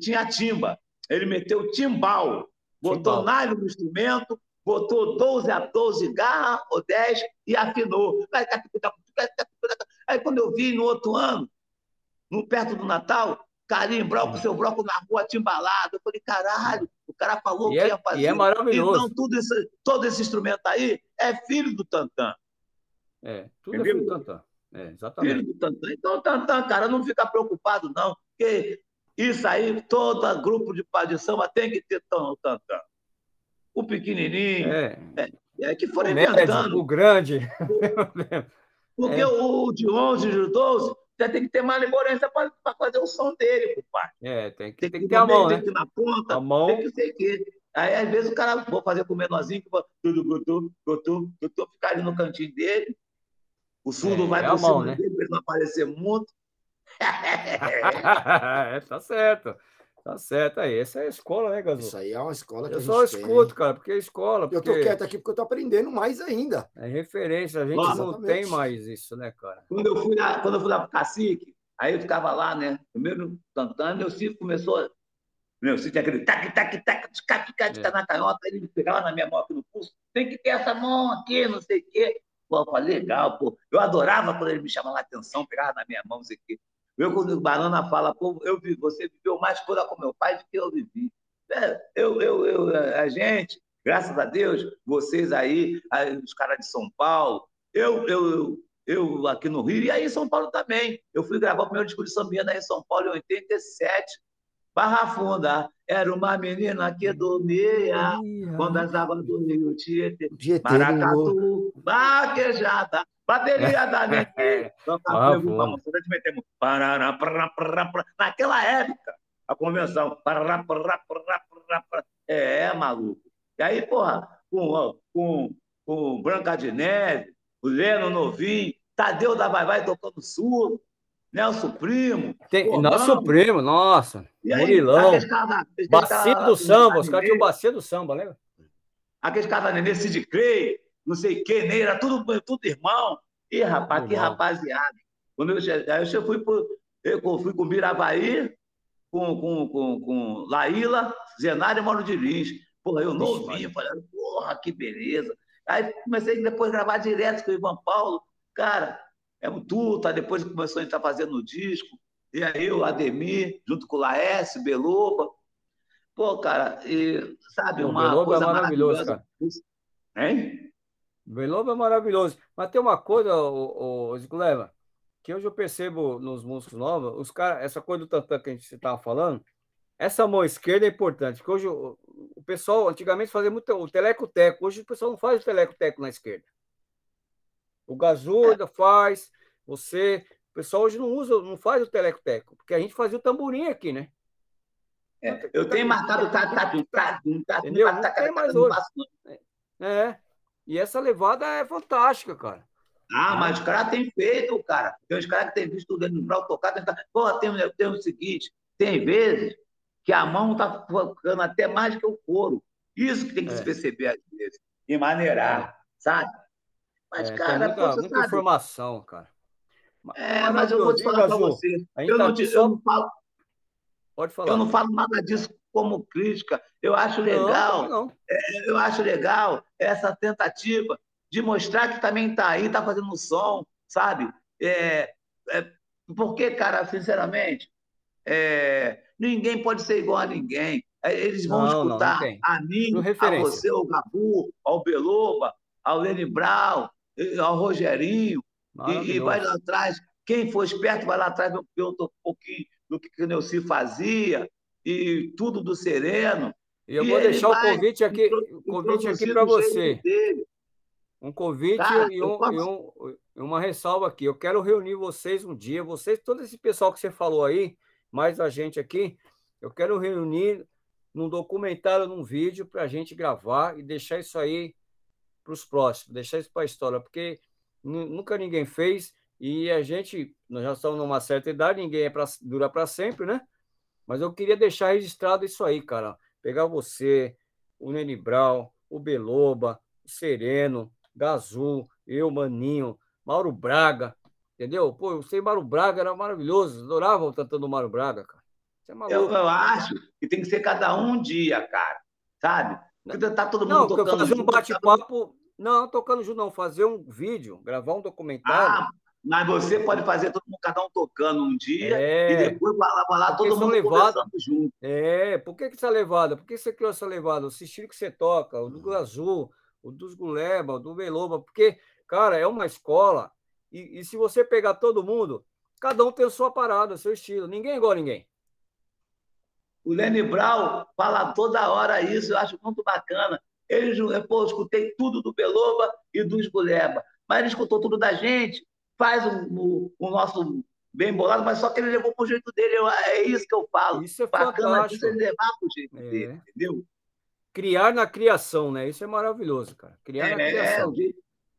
tinha timba, ele meteu timbal, botou nylon no instrumento, botou 12 a 12 garra ou 10 e afinou. Aí quando eu vi no outro ano, no perto do Natal, Carim Broco, seu Broco na rua timbalado. Eu falei, caralho, o cara falou que é, ia fazer. E é maravilhoso. Então, tudo esse, todo esse instrumento aí é filho do Tantan. É, tudo é filho do Tantan. É, exatamente. Filho do Tantan. Então, Tantan, cara, não fica preocupado, não, porque isso aí, todo grupo de, de samba tem que ter o Tantan o pequenininho, é, é, é que foram o inventando. Médio, o grande. <laughs> Porque é. o de 11, de 12, já tem que ter mais liborência para fazer o som dele, compadre. É, tem que, tem, tem que ter a mão, né? Tem que na ponta, a mão. tem que ser que. Aí, às vezes, o cara, vou fazer com o menorzinho, que tudo, tudo, tudo, tudo, ficar ali no cantinho dele. O surdo é, vai é por cima né? dele para ele não aparecer muito. <laughs> tá certo. Tá certo aí. Essa é a escola, né, Gazu? Isso aí é uma escola que eu a gente só escuto, tem. cara, porque é escola. Porque... Eu tô quieto aqui porque eu tô aprendendo mais ainda. É referência, a gente Nossa, não exatamente. tem mais isso, né, cara? Quando eu fui lá, quando eu fui lá pro cacique, aí eu ficava lá, né? Primeiro cantando, meu filho começou. Meu, você tinha aquele tac, tac, tac, tac, tac, tac, na canhota, ele pegava na minha mão aqui no pulso, tem que ter essa mão aqui, não sei o quê. Pô, eu falei, legal, pô. Eu adorava quando ele me chamava a atenção, pegava na minha mão, não sei o quê. Eu, quando o Banana fala, pô, eu vi, você viveu mais coisa com meu pai do que eu vivi. É, eu, eu, eu, a gente, graças a Deus, vocês aí, os caras de São Paulo, eu, eu, eu aqui no Rio, e aí em São Paulo também. Eu fui gravar o primeiro disco de sambinha em São Paulo em 87. Barra Funda, era uma menina que dormia quando as águas do rio Tietê, Maracatu, vaquejada, bateria da <laughs> Nenê, naquela época, a convenção, é, maluco. E aí, porra, com, com, com Branca de Neve, o Leno Novinho, Tadeu da Vai Vai tocando surdo, Nelson Primo. Tem, nosso primo, nossa. Murilão. Bacia do samba, os caras tinham bacia do samba, lembra? Aqueles caras da Nenê, Sid Clay, não sei o que, Neira, tudo, tudo irmão. Ih, rapaz, que rapaziada. Quando eu, aí eu fui, pro, eu fui com o Miravaí, com, com, com, com Laíla, Zenário e Mauro de Lins. Porra, eu novinho, falei, porra, que beleza. Aí comecei depois a gravar direto com o Ivan Paulo. Cara, é um tuta, depois começou a estar fazendo o disco, e aí o Ademir, junto com o Laércio, Beloba. Pô, cara, e, sabe, uma Beloba é coisa é maravilhoso, maravilhosa. cara. Hein? Beloba é maravilhoso. Mas tem uma coisa, o, o Zgleva, que hoje eu percebo nos músicos novos, os cara, essa coisa do tantã que a gente estava falando, essa mão esquerda é importante, porque hoje o, o pessoal antigamente fazia muito o teleco-teco, hoje o pessoal não faz o teleco-teco na esquerda. O Gazu ainda faz, você. O pessoal hoje não usa, não faz o teleco-teco, porque a gente fazia o tamborim aqui, né? É, eu tenho marcado tá, tá, tá, Entendeu? Não tem mais hoje. É. E essa levada é fantástica, cara. Ah, mas os caras têm feito, cara. Tem uns caras que têm visto o Daniel Brau tocar. Tem... Porra, tem, tem o seguinte: tem vezes que a mão tá focando até mais que o couro. Isso que tem que é. se perceber às vezes. E maneirar, é. sabe? Mas, é, cara, muita, muita informação, cara. É, mas eu vou te falar para você. Eu não, te, só... eu não falo. Pode falar. Eu não falo nada disso como crítica. Eu acho legal. Não, não. É, eu acho legal essa tentativa de mostrar que também está aí, está fazendo som, sabe? É, é, porque, cara, sinceramente, é, ninguém pode ser igual a ninguém. É, eles vão não, escutar não, a mim, a você, ao Gabu, ao Beloba, ao Lenny Brown, ao Rogerinho, e, e, vai lá atrás. Quem for esperto vai lá atrás, pergunta um pouquinho do que o Neuci fazia, e tudo do Sereno. E eu vou deixar o convite aqui, convite aqui para você. Um convite Cara, e, um, e, um, uma ressalva aqui. Eu quero reunir vocês um dia, vocês, todo esse pessoal que você falou aí, mais a gente aqui, eu quero reunir num documentário, num vídeo, para a gente gravar e deixar isso aí para os próximos, deixar isso para a história, porque nunca ninguém fez e a gente, nós já estamos numa certa idade, ninguém é para durar para sempre, né? Mas eu queria deixar registrado isso aí, cara. Pegar você, o Nene Brau, o Beloba, o Sereno, Gazu, eu, Maninho, Mauro Braga, entendeu? Pô, eu sei Mauro Braga era maravilhoso, adorava cantando Mauro Braga, cara. É eu, eu, acho que tem que ser cada um dia, cara, sabe? Porque tá todo mundo não, tocando fazer um bate-papo, não, tocando junto não, fazer um vídeo, gravar um documentário. Ah, mas você pode fazer todo mundo, cada um tocando um dia é, e depois vai lá, vai lá todo mundo levado, junto. É, por que, que essa levada? Por que você criou essa levada? O estilo que você toca, o do Azul, o dos Guleba, o do Veloba, porque, cara, é uma escola e, e, se você pegar todo mundo, cada um tem a sua parada, seu estilo. Ninguém é igual a ninguém. O Lenny Brown fala toda hora isso, eu acho muito bacana. Ele, pô, eu escutei tudo do Beloba e dos Guleba, mas ele escutou tudo da gente, faz o, o, o nosso bem bolado, mas só que ele levou pro jeito dele. Eu, é isso que eu falo. Isso é bacana fantástico. ele levar pro jeito é. dele, entendeu? Criar na criação, né? Isso é maravilhoso, cara. Criar é, na criação. É,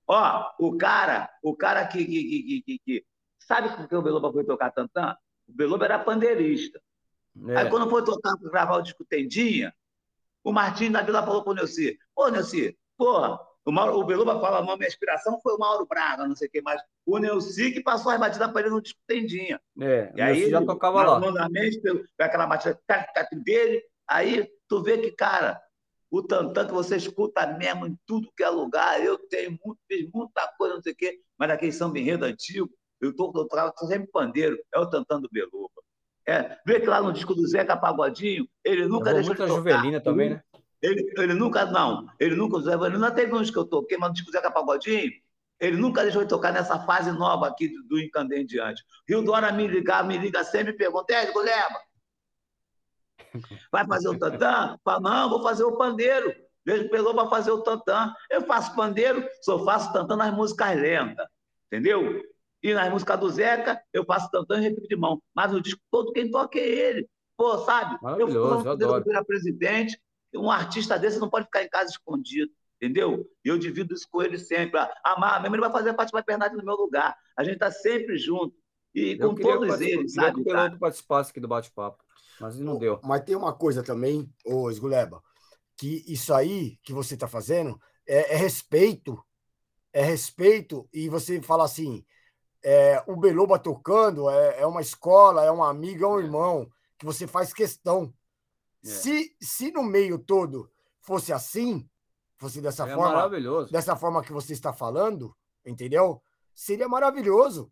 ó, o cara, o cara que, que, que, que, sabe por que o Beloba foi tocar tantã? O Beloba era pandeirista. É. Aí quando foi tocar, gravar o disco Tendinha, o Martins da Vila falou pro Neuci, pô, Neuci, porra, o, Mauro, o Beluba fala, a minha inspiração foi o Mauro Braga, não sei o que mais. O Neuci que passou as batidas para ele no disco Tendinha. É, e aí já tocava lá. Mandamento, aquela batida dele, aí tu vê que, cara, o tantã que você escuta mesmo em tudo que é lugar, eu tenho muito, fiz muita coisa, não sei o quê, mas aquele samba enredo antigo, eu tô, eu tô sempre pandeiro, é o tantã do Beluba. É, vê que lá no disco do Zeca Pagodinho, ele nunca deixou de tocar. Juvelina também, né? Ele, ele nunca, não, ele nunca, ele não teve uns que eu toquei, mas no disco Zeca Pagodinho, ele nunca deixou de tocar nessa fase nova aqui do, do Incandem em diante. Rio Dora me ligar, me liga sempre e pergunta, é, leva. <laughs> Vai fazer o tantã? Fala, não, vou fazer o pandeiro. Vejo pegou para fazer o tantã. Eu faço pandeiro, só faço tantã nas músicas lentas. Entendeu? E nas músicas do Zeca, eu faço tantã e repique de mão. Mas o disco todo quem toca é ele. Pô, sabe? Eu fui eu adoro. presidente, um artista desse não pode ficar em casa escondido, entendeu? E eu divido isso com ele sempre. Amar, mesmo ele vai fazer a Fátima Bernardi no meu lugar. A gente está sempre junto. E com todos eles, sabe? Eu queria que participasse aqui do bate-papo, mas não deu. Mas tem uma coisa também, ô Esguleba, que isso aí que você está fazendo é, é, respeito. É respeito, e você fala assim: é, o Beloba tocando é, é uma escola, é um amigo, é um é. irmão, que você faz questão. É. Se, se no meio todo fosse assim, fosse dessa é forma, dessa forma que você está falando, entendeu? Seria maravilhoso.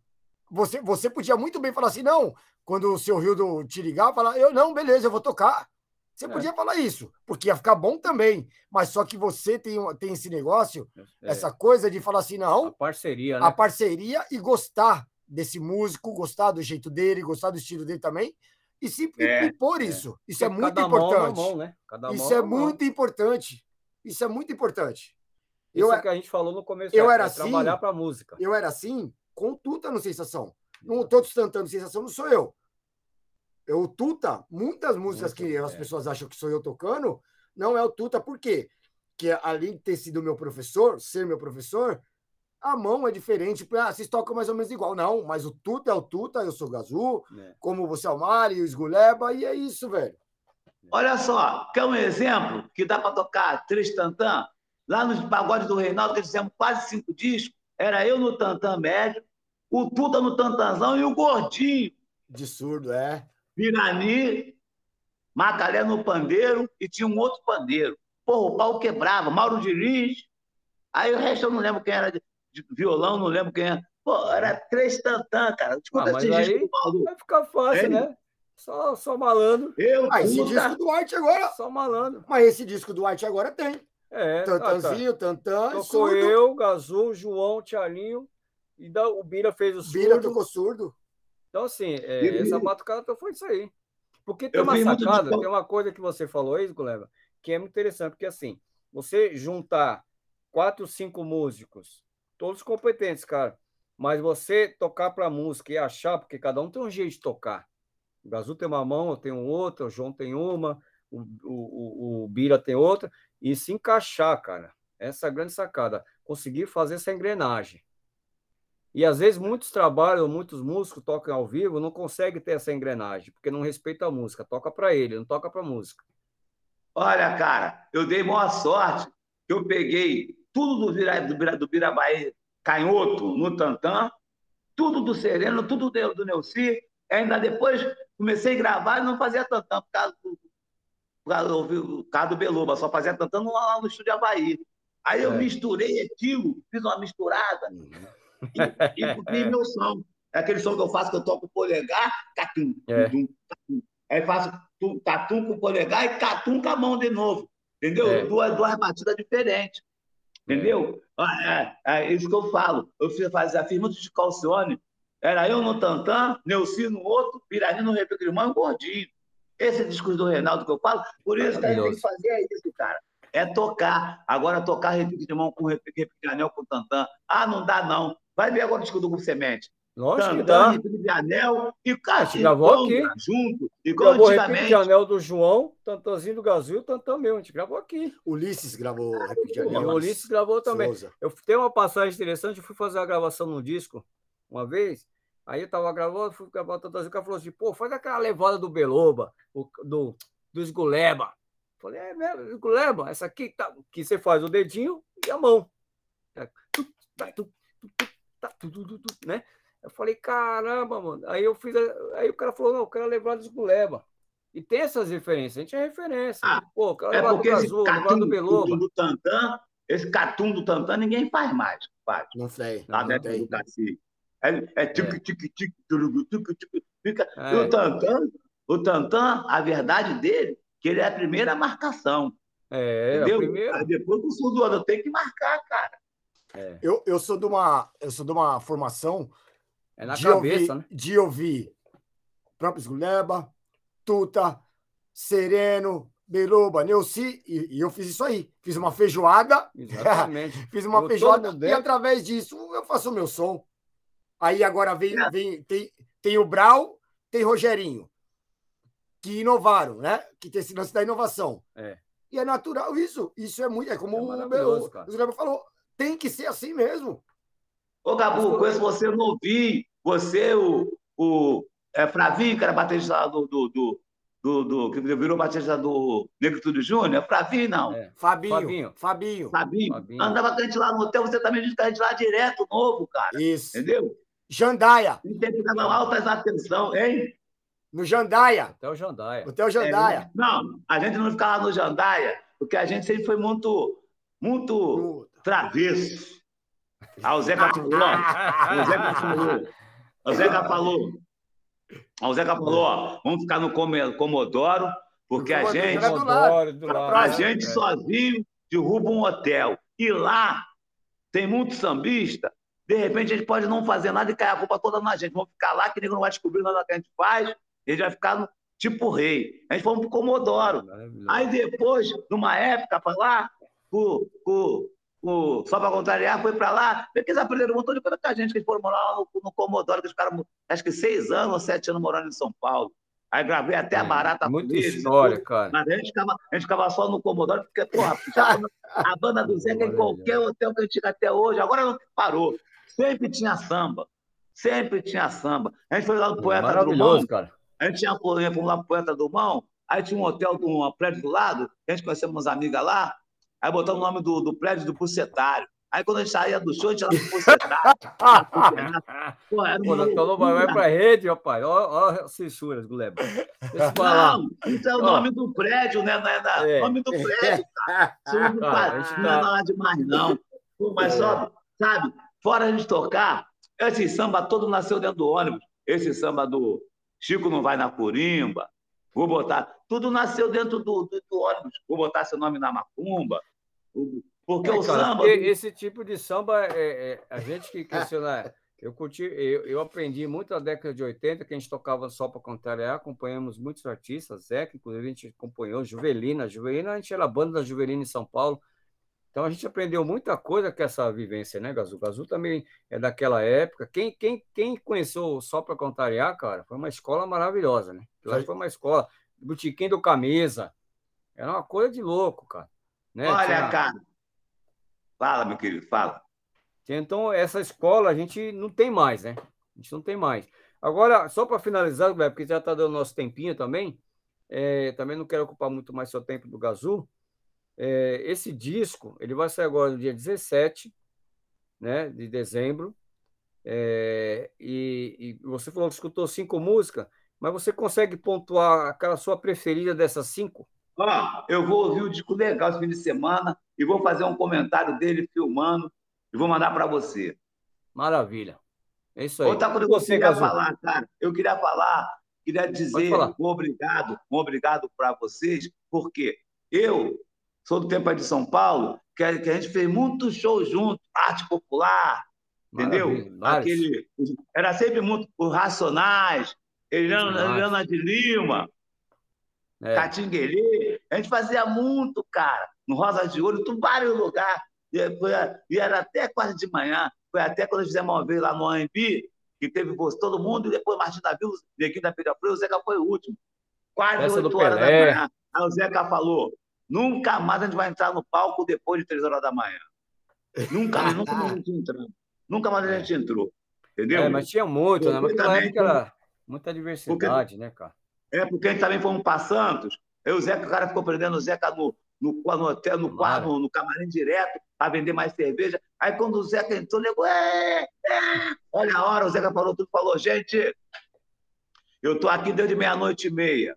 Você, você podia muito bem falar assim, não, quando o seu Rildo te ligar, falar, eu não, beleza, eu vou tocar. Você é. podia falar isso, porque ia ficar bom também. Mas só que você tem, tem esse negócio, é. essa coisa de falar assim, não. A parceria, né? A parceria e gostar desse músico, gostar do jeito dele, gostar do estilo dele também. E se é, impor isso. Isso é, é muito importante. Mão, né? isso é muito importante. Isso é muito importante. Isso eu, é que a gente falou no começo. Eu é, era assim, trabalhar para música. Eu era assim com o Tuta no Sensação. Não todos cantando Sensação não sou eu. Eu, o Tuta, muitas músicas muito que as pessoas acham que sou eu tocando, não é o Tuta, por quê? Que além de ter sido meu professor, ser meu professor, a mão é diferente. Ah, vocês tocam mais ou menos igual. Não, mas o Tuta é o Tuta, eu sou o Gazu, é. como você é o Mari, o Esguleba, e é isso, velho. Olha só, quer um exemplo que dá para tocar três tantã? Lá nos pagodes do Reinaldo, que fizemos quase cinco discos, era eu no tantã médio, o Tuta no tantanzão e o Gordinho. De surdo, é. Pirani, Macalé no pandeiro e tinha um outro pandeiro. Porra, o pau quebrava, Mauro Diniz. Aí o resto eu não lembro quem era violão, não lembro quem era. Pô, era três tantã, cara. Escuta ah, mas aí vai ficar fácil, é. né? Só, só malandro. Eu, ah, esse disco do Arte agora. Só malandro. Mas esse disco do Arte agora tem. É. Tantanzinho, ah, tá. Tantã. Tocou surdo. eu, Gazul, João, Tialinho. E da, o Bira fez o surdo. Bira tocou surdo. Então, assim, é, essa batucada foi isso aí. Porque tem eu uma sacada, tem uma coisa que você falou aí, Guleva, que é muito interessante, porque assim, você juntar quatro, cinco músicos, todos competentes, cara, mas você tocar para música e achar, porque cada um tem um jeito de tocar. O Gazu tem uma mão, eu tenho outra, o João tem uma, o, o, o Bira tem outra, e se encaixar, cara. Essa é a grande sacada. Conseguir fazer essa engrenagem. E às vezes muitos trabalham, muitos músicos tocam ao vivo, não conseguem ter essa engrenagem, porque não respeita a música, toca para ele, não toca para música. Olha, cara, eu dei maior sorte que eu peguei tudo do, Vira, do, Vira, do canhoto no Tantã, tudo do Sereno, tudo do, do Neuci, ainda depois comecei a gravar e não fazia Tantã por causa do, por causa do Beluba, só fazia Tantã lá no estúdio Havaí. Aí eu é. misturei aquilo, fiz uma misturada. Uhum e, e, meu som. É aquele som que eu faço que eu toco polegar, catum, é. tum, catum. Aí faço tum, catum com o polegar e catum com a mão de novo. Entendeu? É. Duas, duas batidas diferentes. Entendeu? É. é, é, isso que eu falo. Eu fiz fazer a firma de Calcione. Era eu no Tantan, Neuci no outro, Pirani no Repique de Mão e Gordinho. Esse discurso do Reinaldo que eu falo, por isso que a gente tem que fazer é isso, cara é tocar. Agora, tocar repique de mão com repique de anel com tantã. Ah, não dá, não. Vai ver agora o disco do Grupo Semente. Nossa, tantã, repique de anel e cara, gravou aqui. junto. Igual gravou antigamente. de anel do João, tantãzinho do Gazil, tantã meu. A gente gravou aqui. Ulisses gravou repique de anel. O Ulisses gravou também. Souza. Eu tenho uma passagem interessante, eu fui fazer a gravação num disco uma vez. Aí eu tava gravando, fui gravar o Tantãzinho, o cara falou assim, pô, faz aquela levada do Beloba, do, do Esguleba. Falei, é mesmo, Leba, essa aqui tá, que você faz o dedinho e a mão. Né? Eu falei, caramba, mano. Aí eu fiz. Aí o cara falou, não, eu quero levar do Guleba. E tem essas referências, a gente é referência. Ah, Pô, eu quero é levar do Azul, levar do Beloba. Do Tantan, esse catum do Tantan ninguém faz mais. Faz. Não sei. Lá não, dentro do cacique. É, é tic, tic, tic, tic, tic, fica. É. O Tantan, o Tantan, a verdade dele que ele é a primeira marcação. É, entendeu? a primeira. Aí depois do sul do ano, tem que marcar, cara. É. Eu, eu, sou de uma, eu sou de uma formação é na de cabeça, ouvir, né? de ouvir próprio Esguleba, Tuta, Sereno, Beluba, Neuci, e, e, eu fiz isso aí. Fiz uma feijoada. Exatamente. <laughs> fiz uma eu feijoada e através disso eu faço o meu som. Aí agora vem, é. vem tem, tem o Brau, tem Rogerinho que inovaram, né? Que tem esse lance da inovação. É. E é natural isso. Isso é muito. É como é o, o, o falou. Tem que ser assim mesmo. Ô, Gabu, conheço você novinho. Você, o, o é, Flavinho, que era baterista do, do, do, do, do, que virou batista do Negritude Júnior. É Flavinho, não. É. Fabinho. Fabinho. Fabinho. Fabinho. Fabinho. Andava com a gente lá no hotel, você também a gente lá direto, novo, cara. Isso. Entendeu? Jandaia. A gente tem que dar altas atenção, hein? No Jandaia. Hotel Jandaia. Hotel Jandaia. É, não, a gente não ficava no Jandaia, porque a gente sempre foi muito, muito travesso. Ah, o Zeca falou. o Zeca falou. O Zeca falou. O Zeca falou, ó, vamos ficar no Comodoro, porque a gente, a gente sozinho derruba um hotel. E lá tem muito sambista. De repente a gente pode não fazer nada e cair a culpa toda na gente. Vamos ficar lá, que ninguém não vai descobrir nada que a gente faz. Ele vai ficar no, tipo rei. A gente foi pro Comodoro. Aí depois, numa época, para lá, o, o, o, só para contrariar, foi para lá, porque eles aprenderam um montão de coisa com a gente, que eles foram morar lá no, no Comodoro, que eles ficaram, acho que seis anos ou sete anos morando em São Paulo. Aí gravei até a é, barata Muita história, cara. Mas a gente, ficava, a gente ficava só no Comodoro, porque, porra, a banda do Zeca em qualquer hotel que a gente tinha até hoje, agora não parou. Sempre tinha samba. Sempre tinha samba. A gente foi lá no Poeta do Mão. cara. A gente tinha, fomos lá no Poeta do Mão, aí tinha um hotel, um prédio do lado, a gente conheceu umas amigas lá, aí botamos o nome do, do prédio do Bucetário. Aí quando a gente saía do show, a gente ia lá pro Bucetário. <laughs> Pô, era Pô, uma Pô, vai pra rede, rapaz. Olha as censuras, Guleba. Deixa eu falar. Não, isso é o nome do prédio, né? Não é, é. nome do prédio, cara. <laughs> Isso não, cara, tá... não é nada demais, não. Pô, mas só, sabe, fora a gente tocar, esse samba todo nasceu dentro do ônibus. Esse samba do Chico não vai na Corimba. Vou botar. Tudo nasceu dentro do, do, do ônibus. Vou botar seu nome na macumba. Porque é, o cara, samba. Esse tipo de samba, é, é a gente que questiona. <laughs> Eu, curti, eu, eu, aprendi muito na década de 80, que a gente tocava só para contrariar, acompanhamos muitos artistas, Zeca, inclusive a gente acompanhou Juvelina. Juvelina, a gente era a banda da Juvelina em São Paulo. Então a gente aprendeu muita coisa com essa vivência, né, Gazu? Gazu também é daquela época. Quem, quem, quem conheceu só para contrariar, cara, foi uma escola maravilhosa, né? Lá foi uma escola, botiquim do camisa. Era uma coisa de louco, cara. Né? Olha, Tinha... cara. Fala, meu querido, fala. Então, essa escola a gente não tem mais, né? A gente não tem mais. Agora, só para finalizar, porque já está dando nosso tempinho também, é, também não quero ocupar muito mais seu tempo do Gazu. É, esse disco ele vai sair agora no dia 17 né, de dezembro. É, e, e, você falou que escutou cinco músicas, mas você consegue pontuar aquela sua preferida dessas cinco? Ah, eu vou ouvir o disco legal esse fim de semana e vou fazer um comentário dele filmando e vou mandar para você. Maravilha. É isso aí. Outra coisa que eu queria falar, cara, eu queria falar, queria dizer um obrigado, um obrigado para vocês, porque eu sou do tempo de São Paulo, que a, que a gente fez muitos shows juntos, arte popular, entendeu? Aquele, era sempre muito os Racionais, Eliana, de Lima, é. Catinguele. A gente fazia muito, cara, no Rosa de Ouro, em vários lugares. E, foi, e era até quase de manhã. Foi até quando fizemos uma vez lá no AMB, que teve todo mundo, e depois Martin da Vila, aqui da Pedra Freire, o Zeca foi o último. Quase oito horas da manhã. Aí o Zeca falou: Nunca mais a gente vai entrar no palco depois de três horas da manhã. Nunca, nunca mais a gente entrou. <laughs> Nunca mais a gente entrou. Entendeu? É, mas tinha muito, né? Mas era muita diversidade, porque, né, cara? É, porque a gente também fomos para Santos. Aí o Zeca, o cara ficou prendendo o Zeca no, no, no hotel, no quarto, no, no, camarim direto, para vender mais cerveja. Aí quando o Zeca entrou, é, é. olha a hora, o Zeca falou tudo, falou, gente, eu tô aqui desde meia-noite e meia.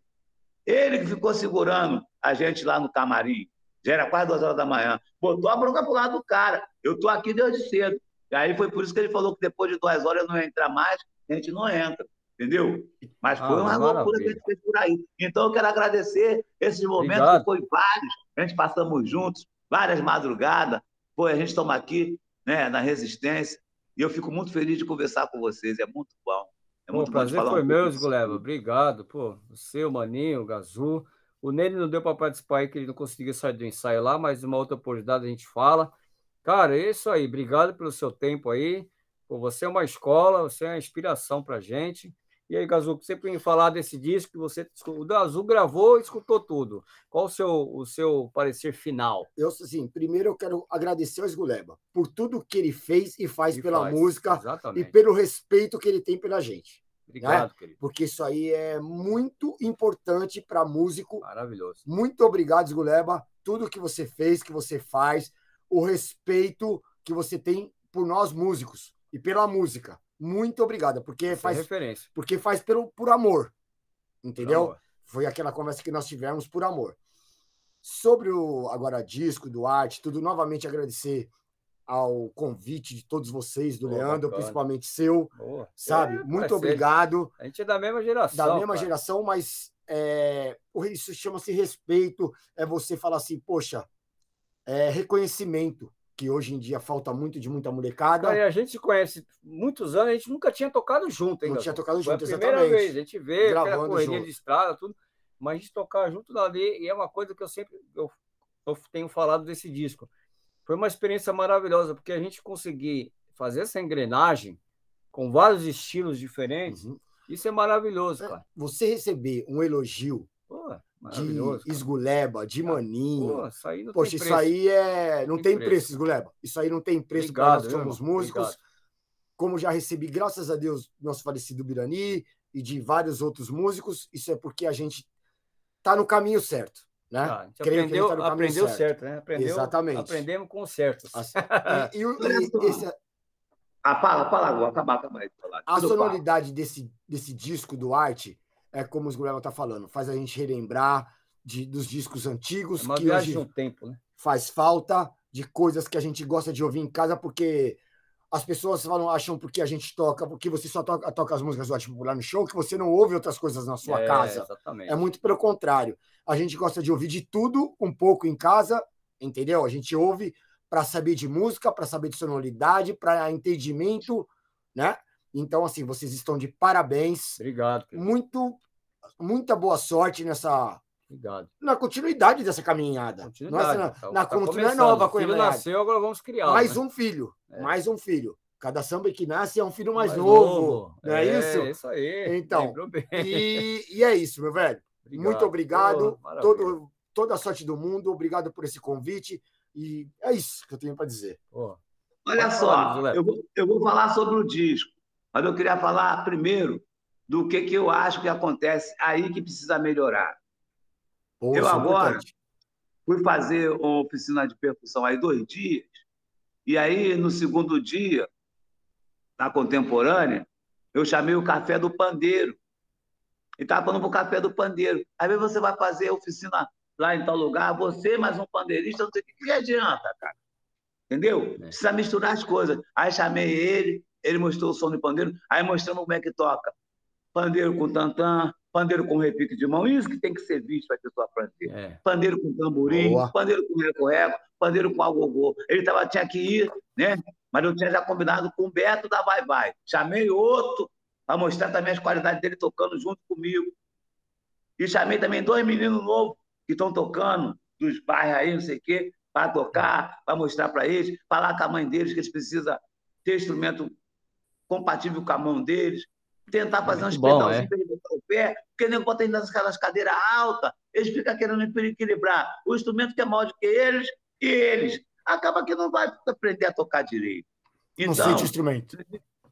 Ele que ficou segurando a gente lá no camarim. Já era quase duas horas da manhã. Botou a bronca pro lado do cara. Eu tô aqui desde cedo. E aí foi por isso que ele falou que depois de duas horas eu não ia entrar mais, a gente não entra. Entendeu? Mas foi ah, uma maravilha. loucura que a gente fez por aí. Então eu quero agradecer esses momentos, Obrigado. que foi vários. A gente passamos juntos, várias madrugadas. Foi, a gente estamos aqui né, na resistência. E eu fico muito feliz de conversar com vocês. É muito bom. É muito o prazer foi um meu, Guleva. Obrigado. Pô, o seu, Maninho, o Gazu. O Nene não deu para participar aí, que ele não conseguiu sair do ensaio lá, mas uma outra oportunidade a gente fala. Cara, é isso aí. Obrigado pelo seu tempo aí. Pô, você é uma escola, você é uma inspiração para gente. E aí, Gazu, você sempre me falar desse disco que você. O Gazu gravou e escutou tudo. Qual o seu, o seu parecer final? Eu, assim, primeiro eu quero agradecer ao Esguleba por tudo que ele fez e faz pela faz. música Exatamente. e pelo respeito que ele tem pela gente. Obrigado, né? querido. Porque isso aí é muito importante para músico. Maravilhoso. Muito obrigado, Zguleba. Tudo que você fez, que você faz, o respeito que você tem por nós músicos e pela música. Muito obrigado, porque é faz referência. porque faz pelo por amor. Entendeu? Amor. Foi aquela conversa que nós tivemos por amor. Sobre o agora disco, do arte, tudo novamente agradecer ao convite de todos vocês, do Leandro, bacana. principalmente seu, Boa. sabe? É, Muito obrigado. A gente é da mesma geração. Da mesma cara. geração, mas é, isso chama-se respeito. É você falar assim, poxa, é reconhecimento. Que hoje em dia falta muito de muita molecada. Cara, a gente se conhece muitos anos, a gente nunca tinha tocado junto, hein? Não tinha tocado Foi junto, a primeira exatamente. vez, a gente vê Gravando correria junto. de estrada, tudo, mas a gente tocar junto dali, e é uma coisa que eu sempre eu, eu tenho falado desse disco. Foi uma experiência maravilhosa, porque a gente conseguir fazer essa engrenagem com vários estilos diferentes, Uhum. isso é maravilhoso, cara. Você receber um elogio Pô, de. Esguleba, de Maninho. Pô, isso aí não Poxa, tem isso preço. aí é. Não Tem tem, preço. preço, Esguleba. Isso aí não tem preço para Obrigado, nós que somos irmão? músicos. Obrigado. Como já recebi, graças a Deus, nosso falecido Birani e de vários outros músicos, isso é porque a gente tá no caminho certo, né? Ah, a gente Creio que aprendeu, tá no caminho aprendeu certo. certo. né? Aprendeu, Exatamente. Aprendemos com certos. Assim, <laughs> e, e e esse- Ah, fala, fala agora, acabar, acabar a sonoridade desse, desse disco do Arte, é como o Esguleba tá falando, faz a gente relembrar de, dos discos antigos É uma que viagem no tempo, né? faz falta de coisas que a gente gosta de ouvir em casa, porque as pessoas falam, acham porque a gente toca, porque você só toca, toca as músicas do Arte Popular no show, que você não ouve outras coisas na sua É, casa. Exatamente. É muito pelo contrário. A gente gosta de ouvir de tudo, um pouco em casa, entendeu? A gente ouve para saber de música, para saber de sonoridade, para entendimento, né? Então, assim, vocês estão de parabéns. Obrigado, querido. Muito, muita boa sorte nessa Obrigado. na continuidade dessa caminhada. Continuidade. Nossa, Tá- na, na tá continu- não é começando. nova O filho continuidade. nasceu, agora vamos criar. Mais né? um filho, É. mais um filho. Cada samba que nasce é um filho mais, Mais novo, não é, É isso? isso aí. Então. E, e é isso, meu velho. Muito obrigado. Maravilha. todo, toda a sorte do mundo. Obrigado por esse convite. E é isso que eu tenho para dizer. Pô, Olha Pode falar, só, Zé. eu vou, eu vou falar sobre o disco, mas eu queria falar primeiro do que, que eu acho que acontece aí que precisa melhorar. Eu é agora- importante. Fui fazer uma oficina de percussão aí dois dias, e aí no segundo dia, na contemporânea, eu chamei o café do pandeiro. E estava falando para o café do pandeiro. Às vezes você vai fazer oficina lá em tal lugar, você mais um pandeirista, não sei o que, que adianta, cara. Entendeu? É. Precisa misturar as coisas. Aí chamei ele, ele mostrou o som do pandeiro, aí mostrando como é que toca. Pandeiro com tantã, pandeiro com repique de mão, isso que tem que ser visto para a pessoa aprender é. pandeiro com tamborim, Boa. pandeiro com recorrego, pandeiro com agogô. Ele tava, tinha que ir, né? Mas eu tinha já combinado com o Beto da Vai Vai. Chamei outro para mostrar também as qualidades dele tocando junto comigo. E chamei também dois meninos novos que estão tocando dos bairros aí, não sei o quê, para tocar, para mostrar para eles, falar com a mãe deles que eles precisam ter instrumento compatível com a mão deles, tentar fazer uns bom, pedalzinhos é. para ele botar o pé, porque o nego bota ele naquelas cadeiras altas, eles ficam querendo equilibrar o instrumento que é maior do que eles e eles. Acaba que não vai aprender a tocar direito. Não Então, sente o instrumento.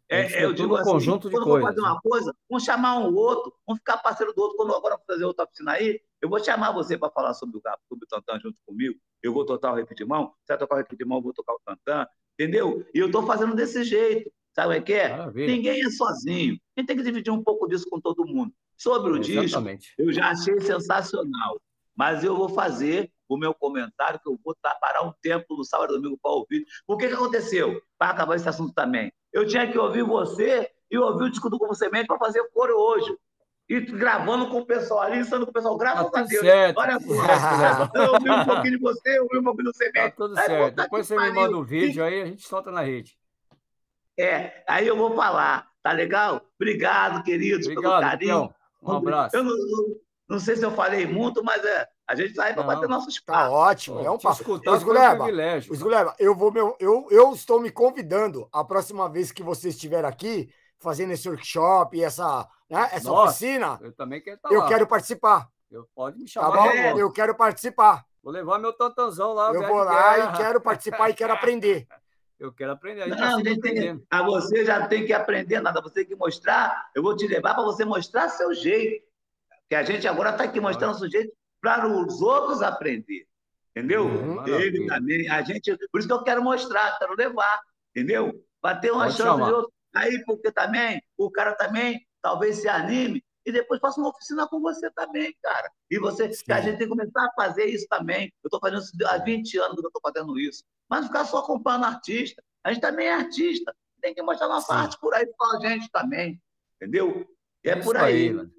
é, eu tudo digo um assim, conjunto de quando coisas, fazer uma coisa, vamos chamar um outro, vamos ficar parceiro do outro. Quando agora eu for fazer outra oficina aí, eu vou chamar você para falar sobre o gato, sobre o tantã junto comigo. Eu vou tocar o repetir de mão, você vai tocar o repetir de mão, eu vou tocar o tantã, entendeu? E eu estou fazendo desse jeito. Sabe o que é? Maravilha. Ninguém é sozinho. A gente tem que dividir um pouco disso com todo mundo. Sobre o disco, Exatamente. eu já achei sensacional. Mas eu vou fazer o meu comentário, que eu vou tá- parar um tempo no sábado e domingo para ouvir. O que, que aconteceu? Para acabar esse assunto também. Eu tinha que ouvir você e ouvir o disco do Como Semente para fazer o coro hoje. E gravando com o pessoal ali, estando com o pessoal, graças Tá a Deus. certo. Olha tá só. Eu ouvi um pouquinho de você, eu ouvi um pouquinho do Tá Semente. tudo Aí, certo. puta Depois você me manda o vídeo aí, a gente solta na rede. É, aí eu vou falar, tá legal? Obrigado, queridos, pelo Obrigado, carinho. Pião. Um abraço. Eu não, não- não sei se eu falei muito, mas é, a gente tá aí para bater nossos Tá papos. ótimo. É um papo. escutar um Esguleba, privilégio. Esguleba, eu vou meu, eu, eu estou me convidando a próxima vez que você estiver aqui fazendo esse workshop, essa, né, essa Nossa, oficina, Eu também quero estar eu lá. quero participar. Eu, pode me Tá chamar. bom? que eu quero participar. Vou levar meu tantanzão lá. Eu vou lá guerra. e quero participar e quero <laughs> aprender. Eu quero aprender. A gente Não, tá a tem, a você já tem que aprender nada, você tem que mostrar. Eu vou te levar para você mostrar seu jeito. Que a gente agora está aqui mostrando o seu jeito para os outros aprender. Entendeu? Uhum, Ele maravilha. também, a gente. Por isso que eu quero mostrar, quero levar. Entendeu? Bater uma Pode chance chamar. de outro. Aí, porque também, o cara também talvez se anime e depois faça uma oficina com você também, cara. E você, que a Sim. gente tem que começar a fazer isso também. Eu estou fazendo isso há 20 anos que eu estou fazendo isso. Mas não ficar só acompanhando artista. A gente também é artista. Tem que mostrar nossa Sim. arte por aí com a gente também. Entendeu? E é, Isso por aí. mano.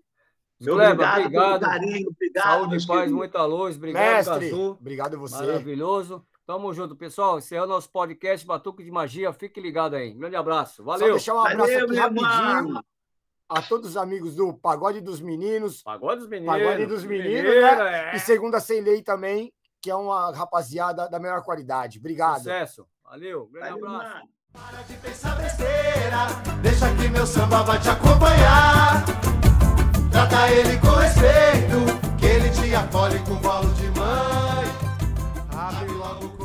Meu obrigado, obrigado. carinho, obrigado. Saúde e paz, queridos. muita luz. Obrigado, Mestre, Cazu. obrigado a você. Maravilhoso. Tamo junto, pessoal. Encerrando nosso podcast Batuque de Magia. Fique ligado aí. Grande abraço. Valeu. Só deixar um abraço Valeu, aqui rapidinho a todos os amigos do Pagode dos Meninos. Pagode dos Meninos. Pagode dos Meninos, né? É. E Segunda Sem Lei também, que é uma rapaziada da melhor qualidade. Obrigado. Sucesso. Valeu. Grande Valeu, abraço. Mano. Para de pensar besteira, deixa que meu samba vai te acompanhar. Trata ele com respeito, que ele te acolhe com bolo de mãe. Abre logo